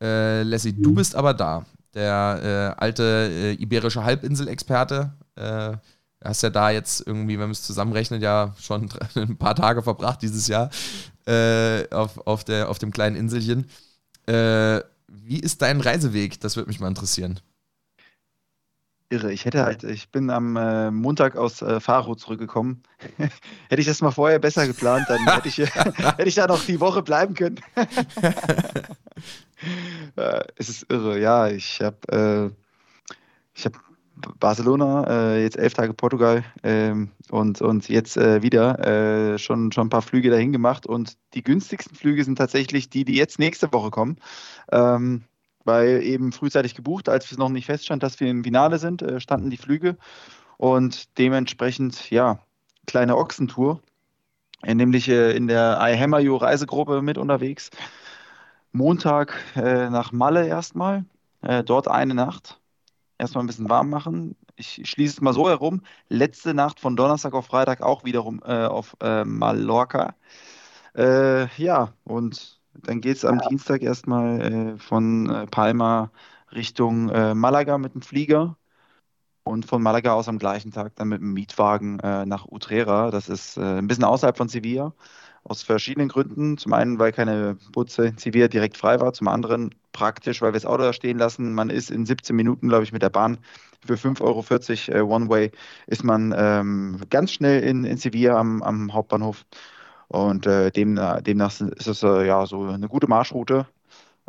Speaker 3: Äh, Leslie, du bist aber da. Der äh, alte äh, iberische Halbinsel-Experte. Äh, hast ja da jetzt irgendwie, wenn man es zusammenrechnet, ja schon ein paar Tage verbracht dieses Jahr äh, auf, auf, der, auf dem kleinen Inselchen. Äh, wie ist dein Reiseweg? Das würde mich mal interessieren.
Speaker 4: Irre. Ich hätte halt, ich bin am äh, Montag aus äh, Faro zurückgekommen. hätte ich das mal vorher besser geplant, dann hätte ich, hätte ich da noch die Woche bleiben können. äh, es ist irre, ja. Ich habe äh, ich hab Barcelona, äh, jetzt elf Tage Portugal ähm, und, und jetzt äh, wieder äh, schon, schon ein paar Flüge dahin gemacht. Und die günstigsten Flüge sind tatsächlich die, die jetzt nächste Woche kommen. Ähm, weil eben frühzeitig gebucht, als es noch nicht feststand, dass wir im Finale sind, äh, standen die Flüge und dementsprechend, ja, kleine Ochsentour, äh, nämlich äh, in der iHammerU Reisegruppe mit unterwegs. Montag äh, nach Malle erstmal, dort eine Nacht, erstmal ein bisschen warm machen. Ich schließe es mal so herum. Letzte Nacht von Donnerstag auf Freitag auch wiederum äh, auf äh, Mallorca. Äh, ja, und dann geht es am Dienstag erstmal äh, von äh, Palma Richtung äh, Malaga mit dem Flieger und von Malaga aus am gleichen Tag dann mit dem Mietwagen nach Utrera. Das ist ein bisschen außerhalb von Sevilla, aus verschiedenen Gründen. Zum einen, weil keine Butze in Sevilla direkt frei war, zum anderen praktisch, weil wir das Auto da stehen lassen. Man ist in 17 Minuten, glaube ich, mit der Bahn für 5,40 Euro äh, One-Way ist man ähm, ganz schnell in, in Sevilla am, am Hauptbahnhof. Und äh, demnach, demnach ist es äh, ja so eine gute Marschroute.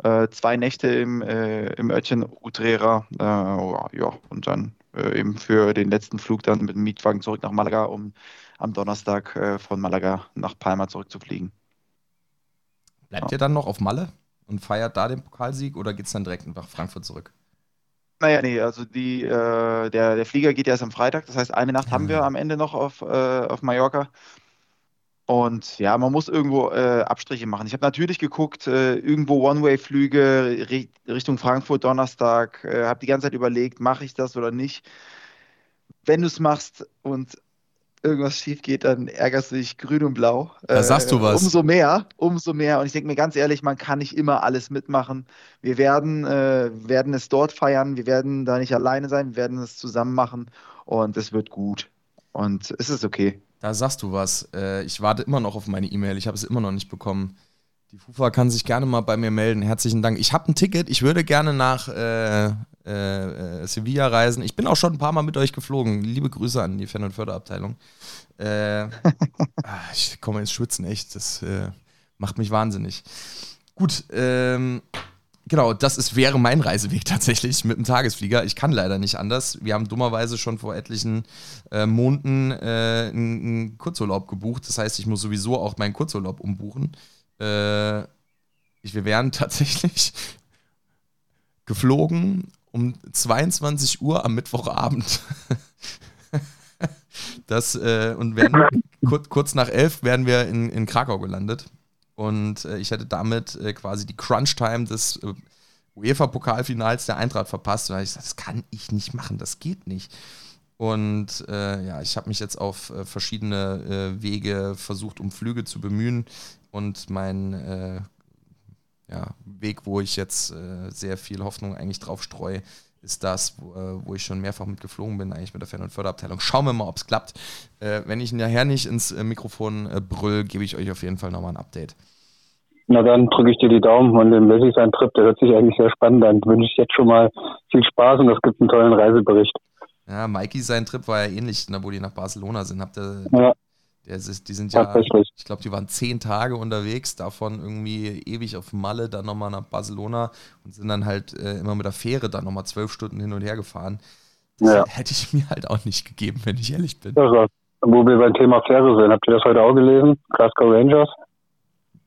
Speaker 4: Äh, zwei Nächte im, äh, im Örtchen Utrera. Äh, ja, und dann eben für den letzten Flug dann mit dem Mietwagen zurück nach Malaga, um am Donnerstag von Malaga nach Palma zurückzufliegen.
Speaker 3: Bleibt ihr dann noch auf Malle und feiert da den Pokalsieg oder geht es dann direkt nach Frankfurt zurück?
Speaker 4: Naja, nee, also die, äh, der, der Flieger geht ja erst am Freitag. Das heißt, eine Nacht haben wir am Ende noch auf, äh, auf Mallorca. Und ja, man muss irgendwo äh, Abstriche machen. Ich habe natürlich geguckt, äh, irgendwo One-Way-Flüge Richtung Frankfurt Donnerstag, äh, habe die ganze Zeit überlegt, mache ich das oder nicht. Wenn du es machst und irgendwas schief geht, dann ärgerst du dich grün und blau.
Speaker 3: Da sagst du äh, was.
Speaker 4: Umso mehr, umso mehr. Und ich denke mir ganz ehrlich, man kann nicht immer alles mitmachen. Wir werden, äh, werden es dort feiern, wir werden da nicht alleine sein, wir werden es zusammen machen und es wird gut. Und es ist okay.
Speaker 3: Da sagst du was. Äh, ich warte immer noch auf meine E-Mail, ich habe es immer noch nicht bekommen. Die FUFA kann sich gerne mal bei mir melden. Herzlichen Dank. Ich habe ein Ticket. Ich würde gerne nach äh, äh, Sevilla reisen. Ich bin auch schon ein paar Mal mit euch geflogen. Liebe Grüße an die Fan- und Förderabteilung. Äh, ah, ich komme ins Schwitzen, echt. Das äh, macht mich wahnsinnig. Gut, ähm, genau, das ist, wäre mein Reiseweg tatsächlich mit dem Tagesflieger. Ich kann leider nicht anders. Wir haben dummerweise schon vor etlichen äh, Monaten äh, einen Kurzurlaub gebucht. Das heißt, ich muss sowieso auch meinen Kurzurlaub umbuchen. Äh, ich, wir wären tatsächlich geflogen um 22 Uhr am Mittwochabend. das, äh, und werden, kurz, kurz nach elf wären wir in, in Krakau gelandet. Und äh, ich hätte damit äh, quasi die Crunch-Time des äh, UEFA-Pokalfinals der Eintracht verpasst. Weil ich gesagt, das kann ich nicht machen, das geht nicht. Und äh, ja, ich habe mich jetzt auf äh, verschiedene Wege versucht, um Flüge zu bemühen. Und mein ja, Weg, wo ich jetzt äh, sehr viel Hoffnung eigentlich drauf streue, ist das, wo, äh, wo, ich schon mehrfach mitgeflogen bin, eigentlich mit der Fan- und Förderabteilung. Schauen wir mal, ob es klappt. Äh, wenn ich nachher nicht ins äh, Mikrofon brüll, gebe ich euch auf jeden Fall nochmal ein Update.
Speaker 5: Na dann drücke ich dir die Daumen und dem Messi sein Trip, der hört sich eigentlich sehr spannend an. Wünsche ich jetzt schon mal viel Spaß und es gibt einen tollen Reisebericht.
Speaker 3: Ja, Mikey sein Trip war ja ähnlich, ne, wo die nach Barcelona sind. Habt ihr,
Speaker 5: ja.
Speaker 3: Ist, die sind ja, ich glaube, die waren zehn Tage unterwegs, davon irgendwie ewig auf Malle, dann nochmal nach Barcelona und sind dann halt äh, immer mit der Fähre dann nochmal zwölf Stunden hin und her gefahren. Das ja. hätte ich mir halt auch nicht gegeben, wenn ich ehrlich bin.
Speaker 5: Ja, wo wir beim Thema Fähre sind, habt ihr das heute auch gelesen? Glasgow Rangers?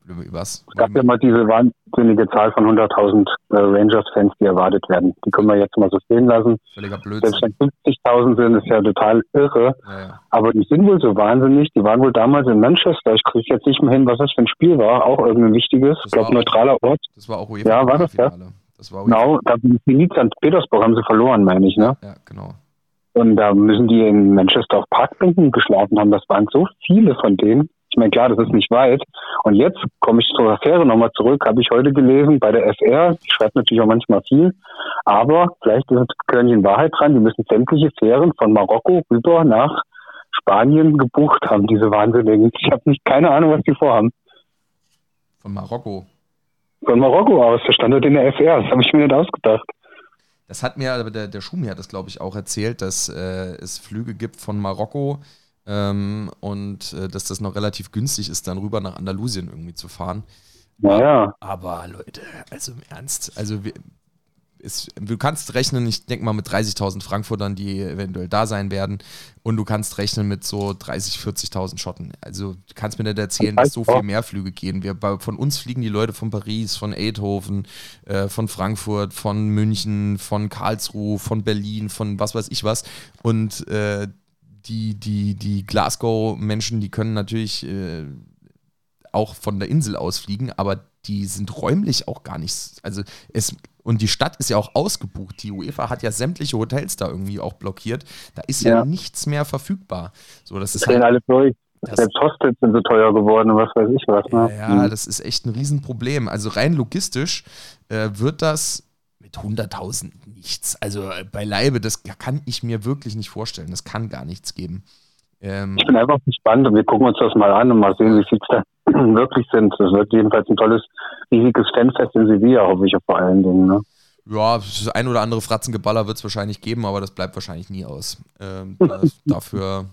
Speaker 3: Was?
Speaker 5: Es gab ja mal diese wahnsinnige Zahl von 100.000 äh, Rangers-Fans, die erwartet werden. Die können wir jetzt mal so stehen lassen.
Speaker 3: Völliger Blödsinn.
Speaker 5: Selbst wenn 50.000 sind, ist ja total irre.
Speaker 3: Ja, ja.
Speaker 5: Aber die sind wohl so wahnsinnig. Die waren wohl damals in Manchester. Ich kriege jetzt nicht mehr hin, was das für ein Spiel war. Auch irgendein wichtiges. ich glaube, neutraler Ort.
Speaker 3: Das war auch UEFA.
Speaker 5: Ja, war das, ja?
Speaker 3: Das war
Speaker 5: genau. Da die Zenit St. Petersburg haben sie verloren, meine ich, ne?
Speaker 3: Ja, genau.
Speaker 5: Und da müssen die in Manchester auf Parkbänken geschlafen haben. Das waren so viele von denen. Ich meine, klar, das ist nicht weit. Und jetzt komme ich zur Affäre nochmal zurück, habe ich heute gelesen bei der FR. Die schreibt natürlich auch manchmal viel. Aber vielleicht ist es Körnchen Wahrheit dran. Die müssen sämtliche Fähren von Marokko rüber nach Spanien gebucht haben, diese Wahnsinnigen. Ich habe nicht keine Ahnung, was die vorhaben.
Speaker 3: Von Marokko?
Speaker 5: Von Marokko aus. Der Standort in der FR. Das habe ich mir nicht ausgedacht.
Speaker 3: Das hat mir aber der, der Schumi hat das, glaube ich, auch erzählt, dass äh, es Flüge gibt von Marokko ähm, und äh, dass das noch relativ günstig ist, dann rüber nach Andalusien irgendwie zu fahren.
Speaker 5: Naja.
Speaker 3: Aber Leute, also im Ernst, also wir, ist, du kannst rechnen, ich denke mal mit 30.000 Frankfurtern, die eventuell da sein werden. Und du kannst rechnen mit so 30.000, 40.000 Schotten. Also du kannst mir nicht erzählen, dass so viel mehr Flüge gehen. Wir, von uns fliegen die Leute von Paris, von Eindhoven, äh, von Frankfurt, von München, von Karlsruhe, von Berlin, von was weiß ich was. Und äh, die, die, die Glasgow-Menschen, die können natürlich äh, auch von der Insel aus fliegen, aber die sind räumlich auch gar nicht. Also es, und die Stadt ist ja auch ausgebucht. Die UEFA hat ja sämtliche Hotels da irgendwie auch blockiert. Da ist ja, ja nichts mehr verfügbar. So, das ist
Speaker 5: halt, alle durch. Das, Selbst Hostels sind so teuer geworden und was weiß ich was.
Speaker 3: Ne? Ja, mhm. das ist echt ein Riesenproblem. Also rein logistisch äh, wird das mit 100.000 nichts. Also äh, beileibe, das kann ich mir wirklich nicht vorstellen. Das kann gar nichts geben.
Speaker 5: Ähm, ich bin einfach gespannt und wir gucken uns das mal an und mal sehen, wie viel es da wirklich sind. Das wird jedenfalls ein tolles, riesiges Fanfest in Sevilla, hoffe ich vor allen Dingen. Ne?
Speaker 3: Ja, das ein oder andere Fratzengeballer wird es wahrscheinlich geben, aber das bleibt wahrscheinlich nie aus. Ähm, das, dafür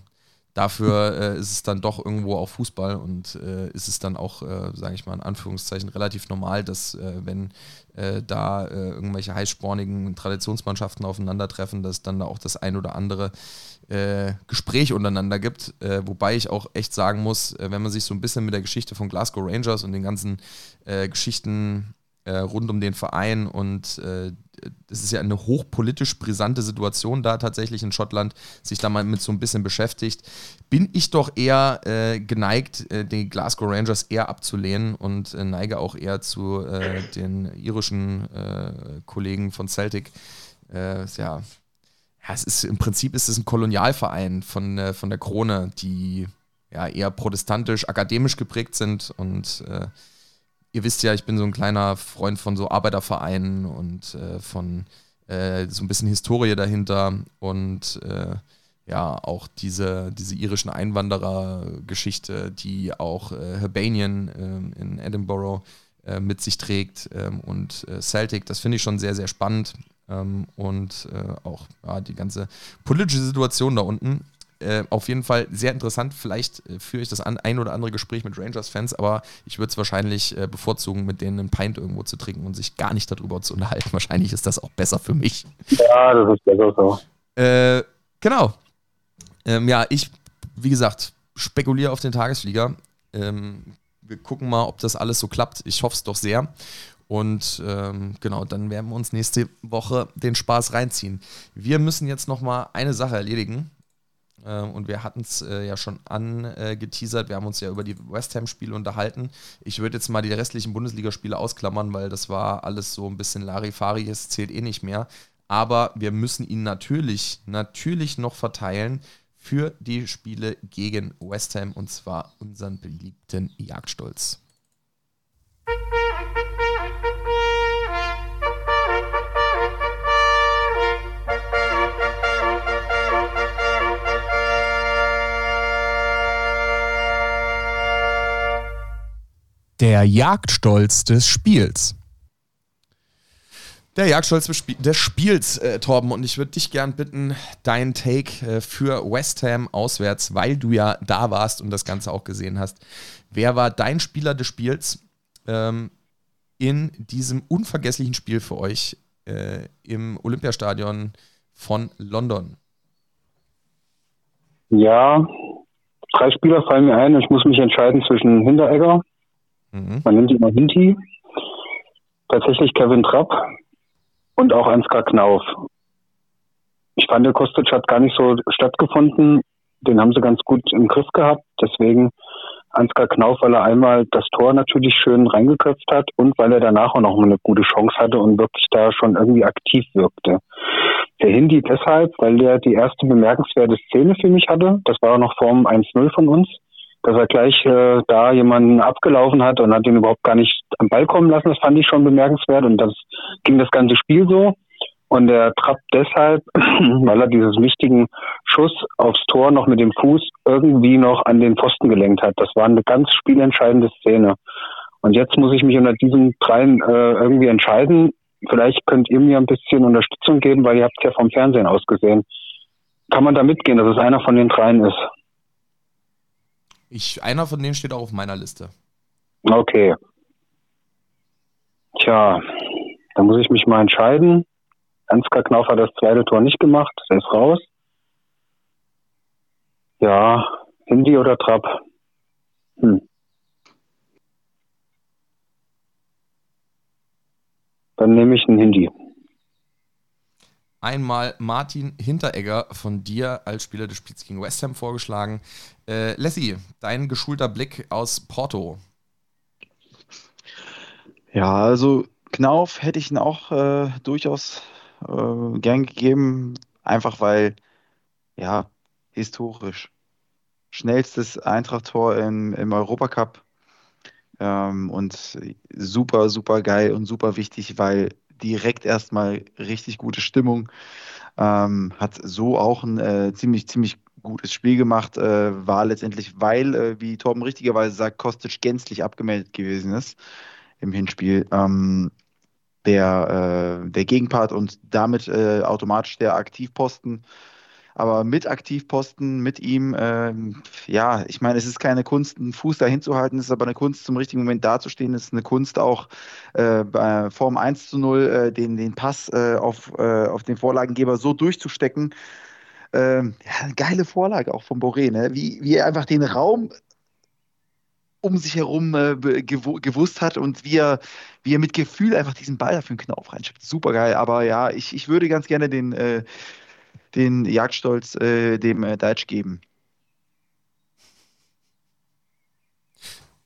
Speaker 3: Dafür äh, ist es dann doch irgendwo auch Fußball und äh, ist es dann auch, äh, sage ich mal in Anführungszeichen, relativ normal, dass äh, wenn äh, da äh, irgendwelche heißspornigen Traditionsmannschaften aufeinandertreffen, dass dann da auch das ein oder andere Gespräch untereinander gibt. wobei ich auch echt sagen muss, wenn man sich so ein bisschen mit der Geschichte von Glasgow Rangers und den ganzen Geschichten äh, rund um den Verein und äh, es ist ja eine hochpolitisch brisante Situation da tatsächlich in Schottland, sich da mal mit so ein bisschen beschäftigt, bin ich doch eher äh, geneigt, äh, die Glasgow Rangers eher abzulehnen und äh, neige auch eher zu äh, den irischen äh, Kollegen von Celtic. Äh, ja, ja, es ist im Prinzip ist es ein Kolonialverein von, von der Krone, die ja eher protestantisch, akademisch geprägt sind und ihr wisst ja, ich bin so ein kleiner Freund von so Arbeitervereinen und äh, von äh, so ein bisschen Historie dahinter und äh, ja, auch diese, diese irischen Einwanderer-Geschichte, die auch äh, Hibernian ähm, in Edinburgh äh, mit sich trägt ähm, und äh, Celtic, das finde ich schon sehr, sehr spannend. Ähm, und auch ja, die ganze politische Situation da unten. Äh, auf jeden Fall sehr interessant. Vielleicht äh, führe ich das an, ein oder andere Gespräch mit Rangers-Fans, aber ich würde es wahrscheinlich äh, bevorzugen, mit denen einen Pint irgendwo zu trinken und sich gar nicht darüber zu unterhalten. Wahrscheinlich ist das auch besser für mich.
Speaker 5: Ja, das ist besser so.
Speaker 3: Äh, genau. Ähm, ja, ich, wie gesagt, spekuliere auf den Tagesflieger. Ähm, wir gucken mal, ob das alles so klappt. Ich hoffe es doch sehr. Und ähm, genau, dann werden wir uns nächste Woche den Spaß reinziehen. Wir müssen jetzt noch mal eine Sache erledigen. Ähm, und wir hatten es äh, ja schon angeteasert. Wir haben uns ja über die West Ham-Spiele unterhalten. Ich würde jetzt mal die restlichen Bundesligaspiele ausklammern, weil das war alles so ein bisschen Larifari, es zählt eh nicht mehr. Aber wir müssen ihn natürlich, natürlich noch verteilen für die Spiele gegen West Ham und zwar unseren beliebten Jagdstolz.
Speaker 6: Der Jagdstolz des Spiels.
Speaker 3: Der Jagdstolz des Spiels, äh, Torben. Und ich würde dich gern bitten, deinen Take äh, für West Ham auswärts, weil du ja da warst und das Ganze auch gesehen hast. Wer war dein Spieler des Spiels ähm, in diesem unvergesslichen Spiel für euch äh, im Olympiastadion von London?
Speaker 5: Ja, drei Spieler fallen mir ein. Ich muss mich entscheiden zwischen Hinteregger, Mhm. Man nennt ihn immer Hinti. Tatsächlich Kevin Trapp und auch Ansgar Knauf. Ich fand, der Kostic hat gar nicht so stattgefunden. Den haben sie ganz gut im Griff gehabt. Deswegen Ansgar Knauf, weil er einmal das Tor natürlich schön reingeköpft hat und weil er danach auch noch eine gute Chance hatte und wirklich da schon irgendwie aktiv wirkte. Der Hindi deshalb, weil der die erste bemerkenswerte Szene für mich hatte. Das war noch vor dem 1-0 von uns dass er gleich äh, da jemanden abgelaufen hat und hat ihn überhaupt gar nicht am Ball kommen lassen. Das fand ich schon bemerkenswert und das ging das ganze Spiel so. Und er trappt deshalb, weil er dieses wichtigen Schuss aufs Tor noch mit dem Fuß irgendwie noch an den Pfosten gelenkt hat. Das war eine ganz spielentscheidende Szene. Und jetzt muss ich mich unter diesen dreien äh, irgendwie entscheiden. Vielleicht könnt ihr mir ein bisschen Unterstützung geben, weil ihr habt es ja vom Fernsehen aus gesehen. Kann man da mitgehen, dass es einer von den dreien ist?
Speaker 3: Ich, einer von denen steht auch auf meiner Liste.
Speaker 5: Okay. Tja, da muss ich mich mal entscheiden. Ansgar Knauf hat das zweite Tor nicht gemacht, er ist raus. Ja, Hindi oder Trapp? Hm. Dann nehme ich einen Hindi
Speaker 3: einmal Martin Hinteregger von dir als Spieler des Spiels gegen West Ham vorgeschlagen. Äh, Lassie, dein geschulter Blick aus Porto.
Speaker 4: Ja, also Knauf hätte ich ihn auch äh, durchaus äh, gern gegeben, einfach weil, ja, historisch. Schnellstes Eintracht-Tor im, im Europacup ähm, und super, super geil und super wichtig, weil direkt erstmal richtig gute Stimmung. Ähm, hat so auch ein äh, ziemlich, ziemlich gutes Spiel gemacht. Äh, war letztendlich, weil, äh, wie Torben richtigerweise sagt, Kostic gänzlich abgemeldet gewesen ist im Hinspiel. Ähm, der, äh, der Gegenpart und damit äh, automatisch der Aktivposten aber mit Aktivposten, mit ihm, ähm, ja, ich meine, es ist keine Kunst, einen Fuß dahin zu halten, es ist aber eine Kunst, zum richtigen Moment dazustehen, es ist eine Kunst auch äh, bei Form 1 zu 0 äh, den, den Pass äh, auf, äh, auf den Vorlagengeber so durchzustecken. Ähm, ja, geile Vorlage auch von Boré, ne? wie, wie er einfach den Raum um sich herum äh, gew gewusst hat und wie er, wie er mit Gefühl einfach diesen Ball da für den Knauf reinschiebt. Super geil. Aber ja, ich, ich würde ganz gerne den, äh, den Jagdstolz äh, dem äh, Deutsch geben.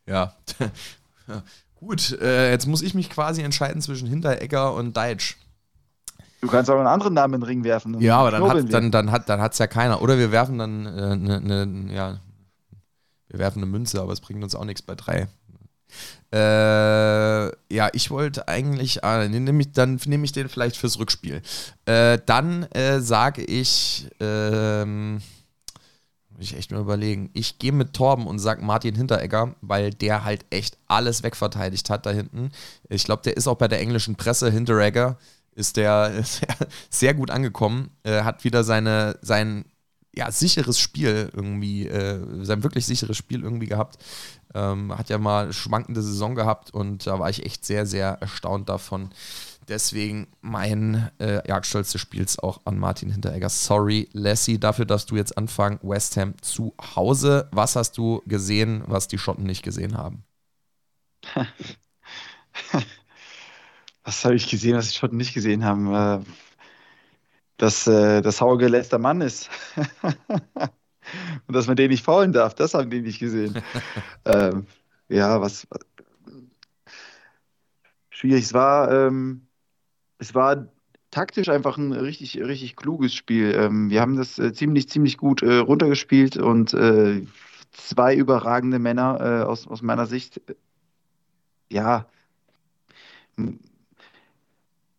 Speaker 3: Ja. Gut, äh, jetzt muss ich mich quasi entscheiden zwischen Hinteregger und Deitsch.
Speaker 4: Du kannst auch einen anderen Namen in den Ring werfen.
Speaker 3: Ja, aber dann hat dann, dann hat dann hat's ja keiner. Oder wir werfen dann eine, äh, ne, ja, wir werfen eine Münze, aber es bringt uns auch nichts bei drei. Äh, ja, ich wollte eigentlich, ah, nehm ich, dann nehme ich den vielleicht fürs Rückspiel. Äh, dann äh, sage ich, ähm, muss ich echt nur überlegen. Ich gehe mit Torben und sage Martin Hinteregger, weil der halt echt alles wegverteidigt hat da hinten. Ich glaube, der ist auch bei der englischen Presse Hinteregger, ist der sehr, sehr gut angekommen, äh, hat wieder seine, sein ja, sicheres Spiel irgendwie, äh, sein wirklich sicheres Spiel irgendwie gehabt. Ähm, hat ja mal schwankende Saison gehabt und da war ich echt sehr, sehr erstaunt davon. Deswegen mein äh, Jagdstolz des Spiels auch an Martin Hinteregger. Sorry, Lassie, dafür, dass du jetzt anfangen. West Ham zu Hause. Was hast du gesehen, was die Schotten nicht gesehen haben?
Speaker 4: was habe ich gesehen, was die Schotten nicht gesehen haben? Äh, dass äh, das Hauge letzter Mann ist. Und dass man den nicht faulen darf, das haben die nicht gesehen. ähm, ja, was. Schwierig. Es war. Ähm, es war taktisch einfach ein richtig, richtig kluges Spiel. Ähm, wir haben das äh, ziemlich, ziemlich gut äh, runtergespielt und äh, zwei überragende Männer äh, aus, aus meiner Sicht. Äh, ja,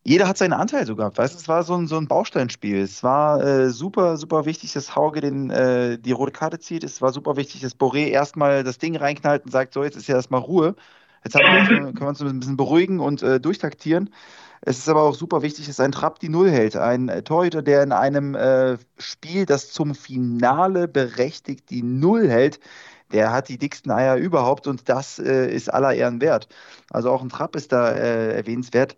Speaker 4: jeder hat seinen Anteil so gehabt. Weißt es war so ein, so ein Bausteinspiel. Es war äh, super, super wichtig, dass Hauge den, äh, die rote Karte zieht. Es war super wichtig, dass Boré erstmal das Ding reinknallt und sagt: So, jetzt ist ja erstmal Ruhe. Jetzt wir, können wir uns ein bisschen beruhigen und äh, durchtaktieren. Es ist aber auch super wichtig, dass ein Trapp die Null hält. Ein äh, Torhüter, der in einem äh, Spiel, das zum Finale berechtigt, die Null hält, der hat die dicksten Eier überhaupt und das äh, ist aller Ehren wert. Also auch ein Trapp ist da äh, erwähnenswert.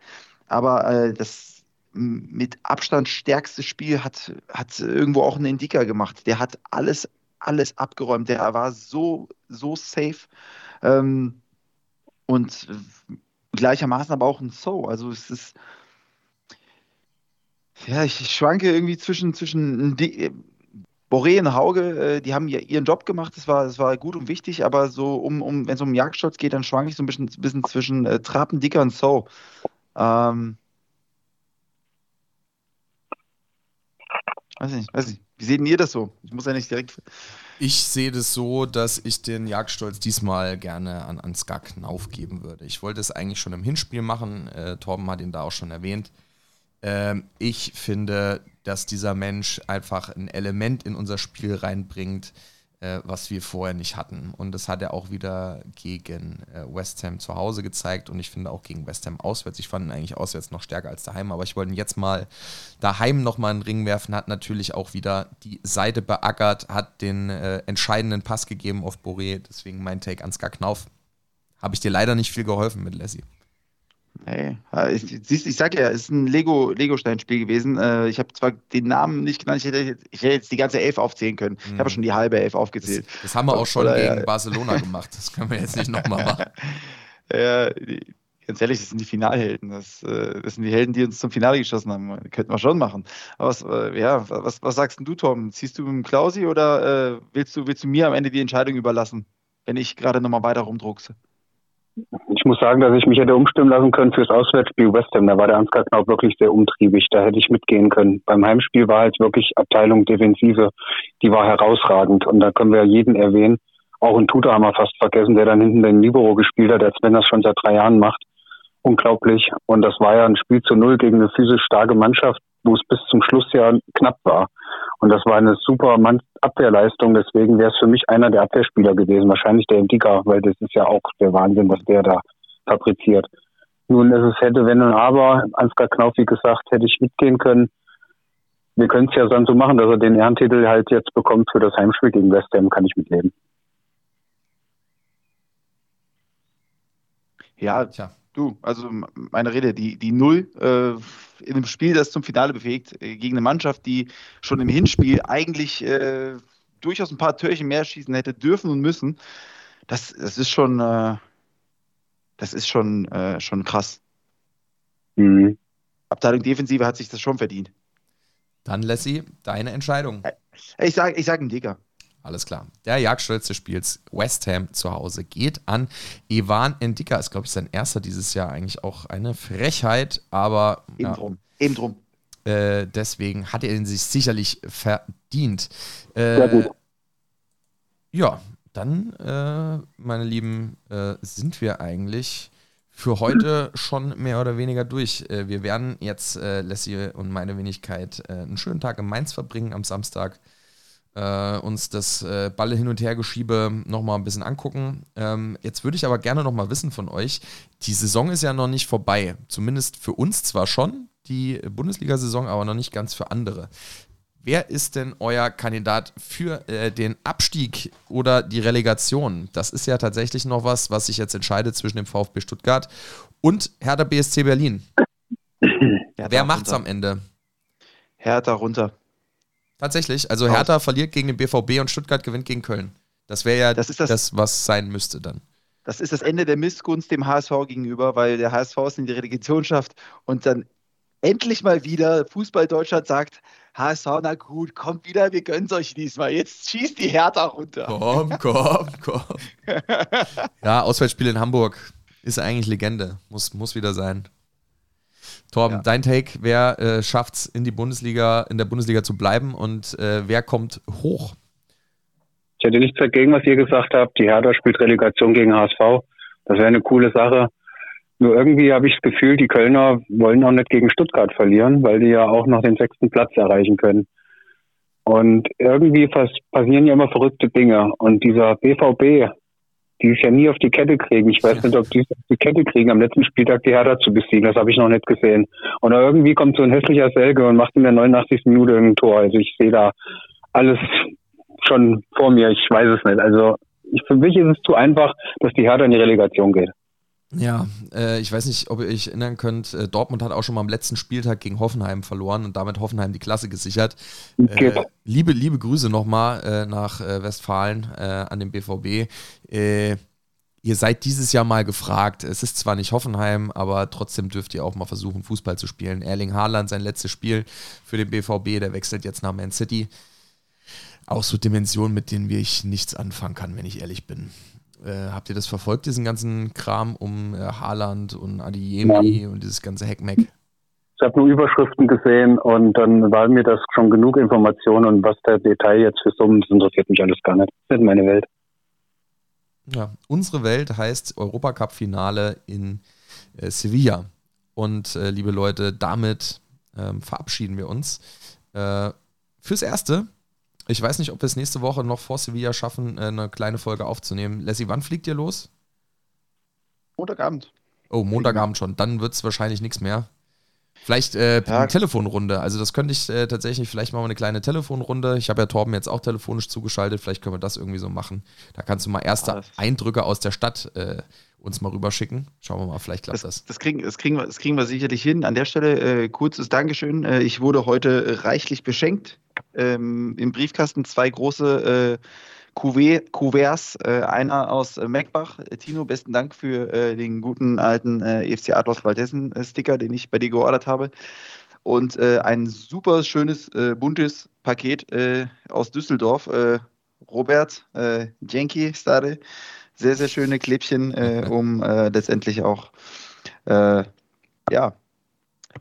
Speaker 4: Aber äh, das mit Abstand stärkste Spiel hat, hat irgendwo auch einen Indiker gemacht. Der hat alles, alles abgeräumt. Der war so, so safe. Ähm, und gleichermaßen aber auch ein So. Also es ist. Ja, ich schwanke irgendwie zwischen, zwischen Boré und Hauge, äh, die haben ihren Job gemacht, das war, das war gut und wichtig, aber so, um, um, wenn es um Jagdstolz geht, dann schwanke ich so ein bisschen, bisschen zwischen äh, Trappen, Dicker und So. Ähm, weiß nicht, weiß nicht. Wie seht ihr das so? Ich muss ja nicht direkt.
Speaker 3: Ich sehe das so, dass ich den Jagdstolz diesmal gerne an Ansgar Knauf geben würde. Ich wollte es eigentlich schon im Hinspiel machen. Äh, Torben hat ihn da auch schon erwähnt. Ähm, ich finde, dass dieser Mensch einfach ein Element in unser Spiel reinbringt, äh, was wir vorher nicht hatten. Und das hat er auch wieder gegen äh, West Ham zu Hause gezeigt und ich finde auch gegen West Ham auswärts. Ich fand ihn eigentlich auswärts noch stärker als daheim, aber ich wollte ihn jetzt mal daheim nochmal einen Ring werfen, hat natürlich auch wieder die Seite beackert, hat den äh, entscheidenden Pass gegeben auf Boré, deswegen mein Take an Ska Knauf. Habe ich dir leider nicht viel geholfen mit Lassie.
Speaker 4: Hey, ich, siehst, ich sag ja, es ist ein Lego, Lego-Stein-Spiel gewesen. Äh, ich habe zwar den Namen nicht genannt, ich hätte, ich hätte jetzt die ganze Elf aufzählen können. Mhm. Ich habe schon die halbe Elf aufgezählt.
Speaker 3: Das, das haben wir auch schon Oder, gegen ja. Barcelona gemacht. Das können wir jetzt nicht nochmal machen.
Speaker 4: ja, die, ganz ehrlich, das sind die Finalhelden. Das, äh, das, sind die Helden, die uns zum Finale geschossen haben. Könnten wir schon machen. Aber was, äh, ja, was, was sagst du, Tom? Ziehst du mit dem Klausi oder äh, willst, du, willst du mir am Ende die Entscheidung überlassen, wenn ich gerade nochmal weiter rumdruckse?
Speaker 5: Ich muss sagen, dass ich mich hätte umstimmen lassen können fürs Auswärtsspiel West Ham. Da war der Ansgar Knaub wirklich sehr umtriebig. Da hätte ich mitgehen können. Beim Heimspiel war halt wirklich Abteilung Defensive. Die war herausragend. Und da können wir jeden erwähnen. Auch ein Tutor haben wir fast vergessen, der dann hinten den Libero gespielt hat, als wenn das schon seit drei Jahren macht. Unglaublich. Und das war ja ein Spiel zu Null gegen eine physisch starke Mannschaft, wo es bis zum Schluss ja knapp war. Und das war eine super Abwehrleistung. Deswegen wäre es für mich einer der Abwehrspieler gewesen. Wahrscheinlich der Indika, weil das ist ja auch der Wahnsinn, was der da fabriziert. Nun ist es hätte, wenn und aber, Ansgar Knauf, wie gesagt, hätte ich mitgehen können. Wir können es ja dann so machen, dass er den Ehrentitel halt jetzt bekommt für das Heimspiel gegen West Ham, kann ich mitleben.
Speaker 4: Ja, tja. Du, also meine Rede, die, die Null äh, in einem Spiel, das zum Finale bewegt, äh, gegen eine Mannschaft, die schon im Hinspiel eigentlich äh, durchaus ein paar Türchen mehr schießen hätte dürfen und müssen. das, das ist schon, äh, das ist schon, äh, schon krass.
Speaker 5: Mhm.
Speaker 4: Abteilung Defensive hat sich das schon verdient.
Speaker 3: Dann, Lassie, deine Entscheidung.
Speaker 4: Ich sage ich sag einen Digger.
Speaker 3: Alles klar. Der Jagdstolz des Spiels West Ham zu Hause geht an Ivan Endika. Ist, glaube ich, sein erster dieses Jahr. Eigentlich auch eine Frechheit, aber
Speaker 4: Eben
Speaker 3: ja,
Speaker 4: drum. Eben drum.
Speaker 3: äh, deswegen hat er ihn sich sicherlich verdient. Äh,
Speaker 5: Sehr gut.
Speaker 3: Ja, dann, äh, meine Lieben, äh, sind wir eigentlich für heute schon mehr oder weniger durch. Äh, wir werden jetzt, äh, Lassie und meine Wenigkeit, einen schönen Tag in Mainz verbringen am Samstag. Äh, uns das äh, Balle hin und her geschiebe nochmal ein bisschen angucken. Ähm, jetzt würde ich aber gerne nochmal wissen von euch, die Saison ist ja noch nicht vorbei. Zumindest für uns zwar schon, die Bundesliga-Saison, aber noch nicht ganz für andere. Wer ist denn euer Kandidat für äh, den Abstieg oder die Relegation? Das ist ja tatsächlich noch was, was sich jetzt entscheidet zwischen dem VfB Stuttgart und Hertha BSC Berlin.
Speaker 4: Hertha
Speaker 3: Wer macht's
Speaker 4: runter.
Speaker 3: am Ende?
Speaker 4: Hertha runter.
Speaker 3: Tatsächlich. Also Hertha verliert gegen den BVB und Stuttgart gewinnt gegen Köln. Das wäre ja
Speaker 4: Das ist
Speaker 3: das,
Speaker 4: das-
Speaker 3: was sein müsste dann.
Speaker 4: Das ist das Ende der Missgunst dem HSV gegenüber, weil der HSV es in die Relegation schafft und dann endlich mal wieder Fußball Deutschland sagt, HSV, na gut, kommt wieder, wir gönnen es euch diesmal. Jetzt schießt die Hertha runter.
Speaker 3: Komm, komm, komm. ja, Auswärtsspiel in Hamburg ist eigentlich Legende. Muss, muss wieder sein. Torben,
Speaker 4: Ja.
Speaker 3: dein Take, wer äh, schafft es in die Bundesliga, in der Bundesliga zu bleiben und äh, wer kommt hoch?
Speaker 5: Ich hätte nichts dagegen, was ihr gesagt habt. Die Hertha spielt Relegation gegen HSV. Das wäre eine coole Sache. Nur irgendwie habe ich das Gefühl, die Kölner wollen auch nicht gegen Stuttgart verlieren, weil die ja auch noch den sechsten Platz erreichen können. Und irgendwie pass passieren ja immer verrückte Dinge. Und dieser BVB, die es ja nie auf die Kette kriegen. Ich weiß nicht, ob die es auf die Kette kriegen, am letzten Spieltag die Hertha zu besiegen. Das habe ich noch nicht gesehen. Und irgendwie kommt so ein hässlicher Selge und macht in der 89. Minute ein Tor. Also ich sehe da alles schon vor mir. Ich weiß es nicht. Also ich, für mich ist es zu einfach, dass die Hertha in die Relegation geht.
Speaker 3: Ja, äh, ich weiß nicht, ob ihr euch erinnern könnt, äh, Dortmund hat auch schon mal am letzten Spieltag gegen Hoffenheim verloren und damit Hoffenheim die Klasse gesichert. Äh,
Speaker 5: Geht.
Speaker 3: liebe, liebe Grüße nochmal äh, nach äh, Westfalen äh, an den BVB. Ihr seid dieses Jahr mal gefragt. Es ist zwar nicht Hoffenheim, aber trotzdem dürft ihr auch mal versuchen, Fußball zu spielen. Erling Haaland, sein letztes Spiel für den BVB, der wechselt jetzt nach Man City. Auch so Dimensionen, mit denen ich nichts anfangen kann, wenn ich ehrlich bin. Äh, habt ihr das verfolgt, diesen ganzen Kram um äh, Haaland und Adiemi und dieses ganze Heckmeck?
Speaker 5: Ich habe nur Überschriften gesehen und dann war mir das schon genug Informationen und was der Detail jetzt für Summen, das interessiert mich alles gar nicht. Das ist meine Welt.
Speaker 3: Ja, unsere Welt heißt Europacup-Finale in äh, Sevilla. Und äh, liebe Leute, damit ähm, verabschieden wir uns. Äh, fürs Erste, ich weiß nicht, ob wir es nächste Woche noch vor Sevilla schaffen, äh, eine kleine Folge aufzunehmen. Lassie, wann fliegt ihr los?
Speaker 4: Montagabend.
Speaker 3: Oh, Montagabend schon. Dann wird es wahrscheinlich nichts mehr. Vielleicht äh,
Speaker 4: Ja.
Speaker 3: eine Telefonrunde. Also das könnte ich äh, tatsächlich, vielleicht machen wir eine kleine Telefonrunde. Ich habe ja Torben jetzt auch telefonisch zugeschaltet. Vielleicht können wir das irgendwie so machen. Da kannst du mal erste
Speaker 4: Alles.
Speaker 3: Eindrücke aus der Stadt äh, uns mal rüberschicken. Schauen wir mal, vielleicht klappt
Speaker 4: Das,
Speaker 3: das.
Speaker 4: das, kriegen, das, kriegen wir, das kriegen wir sicherlich hin. An der Stelle äh, kurzes Dankeschön. Äh, ich wurde heute reichlich beschenkt. Ähm, Im Briefkasten zwei große äh, Cuvée, Kuverts, äh, einer aus äh, Meckbach. Äh, Tino, besten Dank für äh, den guten alten äh, EFC Adolf Waldessen Sticker, den ich bei dir geordert habe. Und ein super schönes, äh, buntes Paket aus Düsseldorf. Robert, äh, Jenki, Stare. Sehr, sehr schöne Klebchen, um letztendlich auch ja,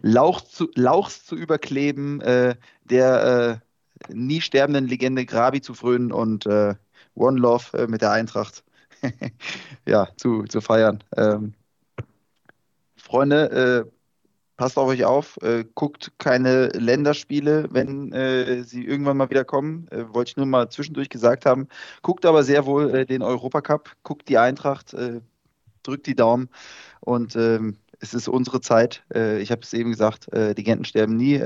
Speaker 4: Lauch zu, Lauchs zu überkleben, der nie sterbenden Legende Grabi zu frönen und äh, One Love äh, mit der Eintracht ja, zu, zu feiern. Ähm, Freunde, äh, passt auf euch auf, äh, guckt keine Länderspiele, wenn äh, sie irgendwann mal wieder kommen. Äh, Wollte ich nur mal zwischendurch gesagt haben. Guckt aber sehr wohl äh, den Europacup, guckt die Eintracht, drückt die Daumen und ähm, es ist unsere Zeit. Ich habe es eben gesagt, die Genten sterben nie.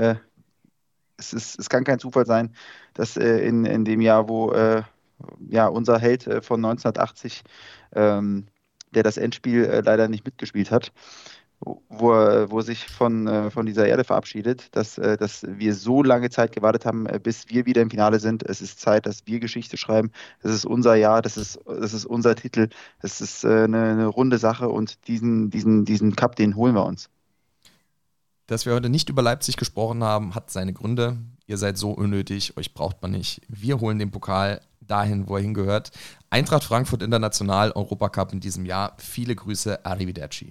Speaker 4: Es, ist, es kann kein Zufall sein, dass äh, in, in dem Jahr, wo äh, ja, unser Held äh, von 1980, ähm, der das Endspiel äh, leider nicht mitgespielt hat, wo er, sich von, äh, von dieser Erde verabschiedet, dass, äh, dass wir so lange Zeit gewartet haben, bis wir wieder im Finale sind. Es ist Zeit, dass wir Geschichte schreiben. Das ist unser Jahr, das ist, das ist unser Titel. Das ist eine, eine runde Sache und diesen, diesen, diesen Cup, den holen wir uns.
Speaker 3: Dass wir heute nicht über Leipzig gesprochen haben, hat seine Gründe. Ihr seid so unnötig, euch braucht man nicht. Wir holen den Pokal dahin, wo er hingehört. Eintracht Frankfurt International, Europacup in diesem Jahr. Viele Grüße, arrivederci.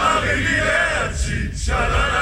Speaker 7: Arrivederci.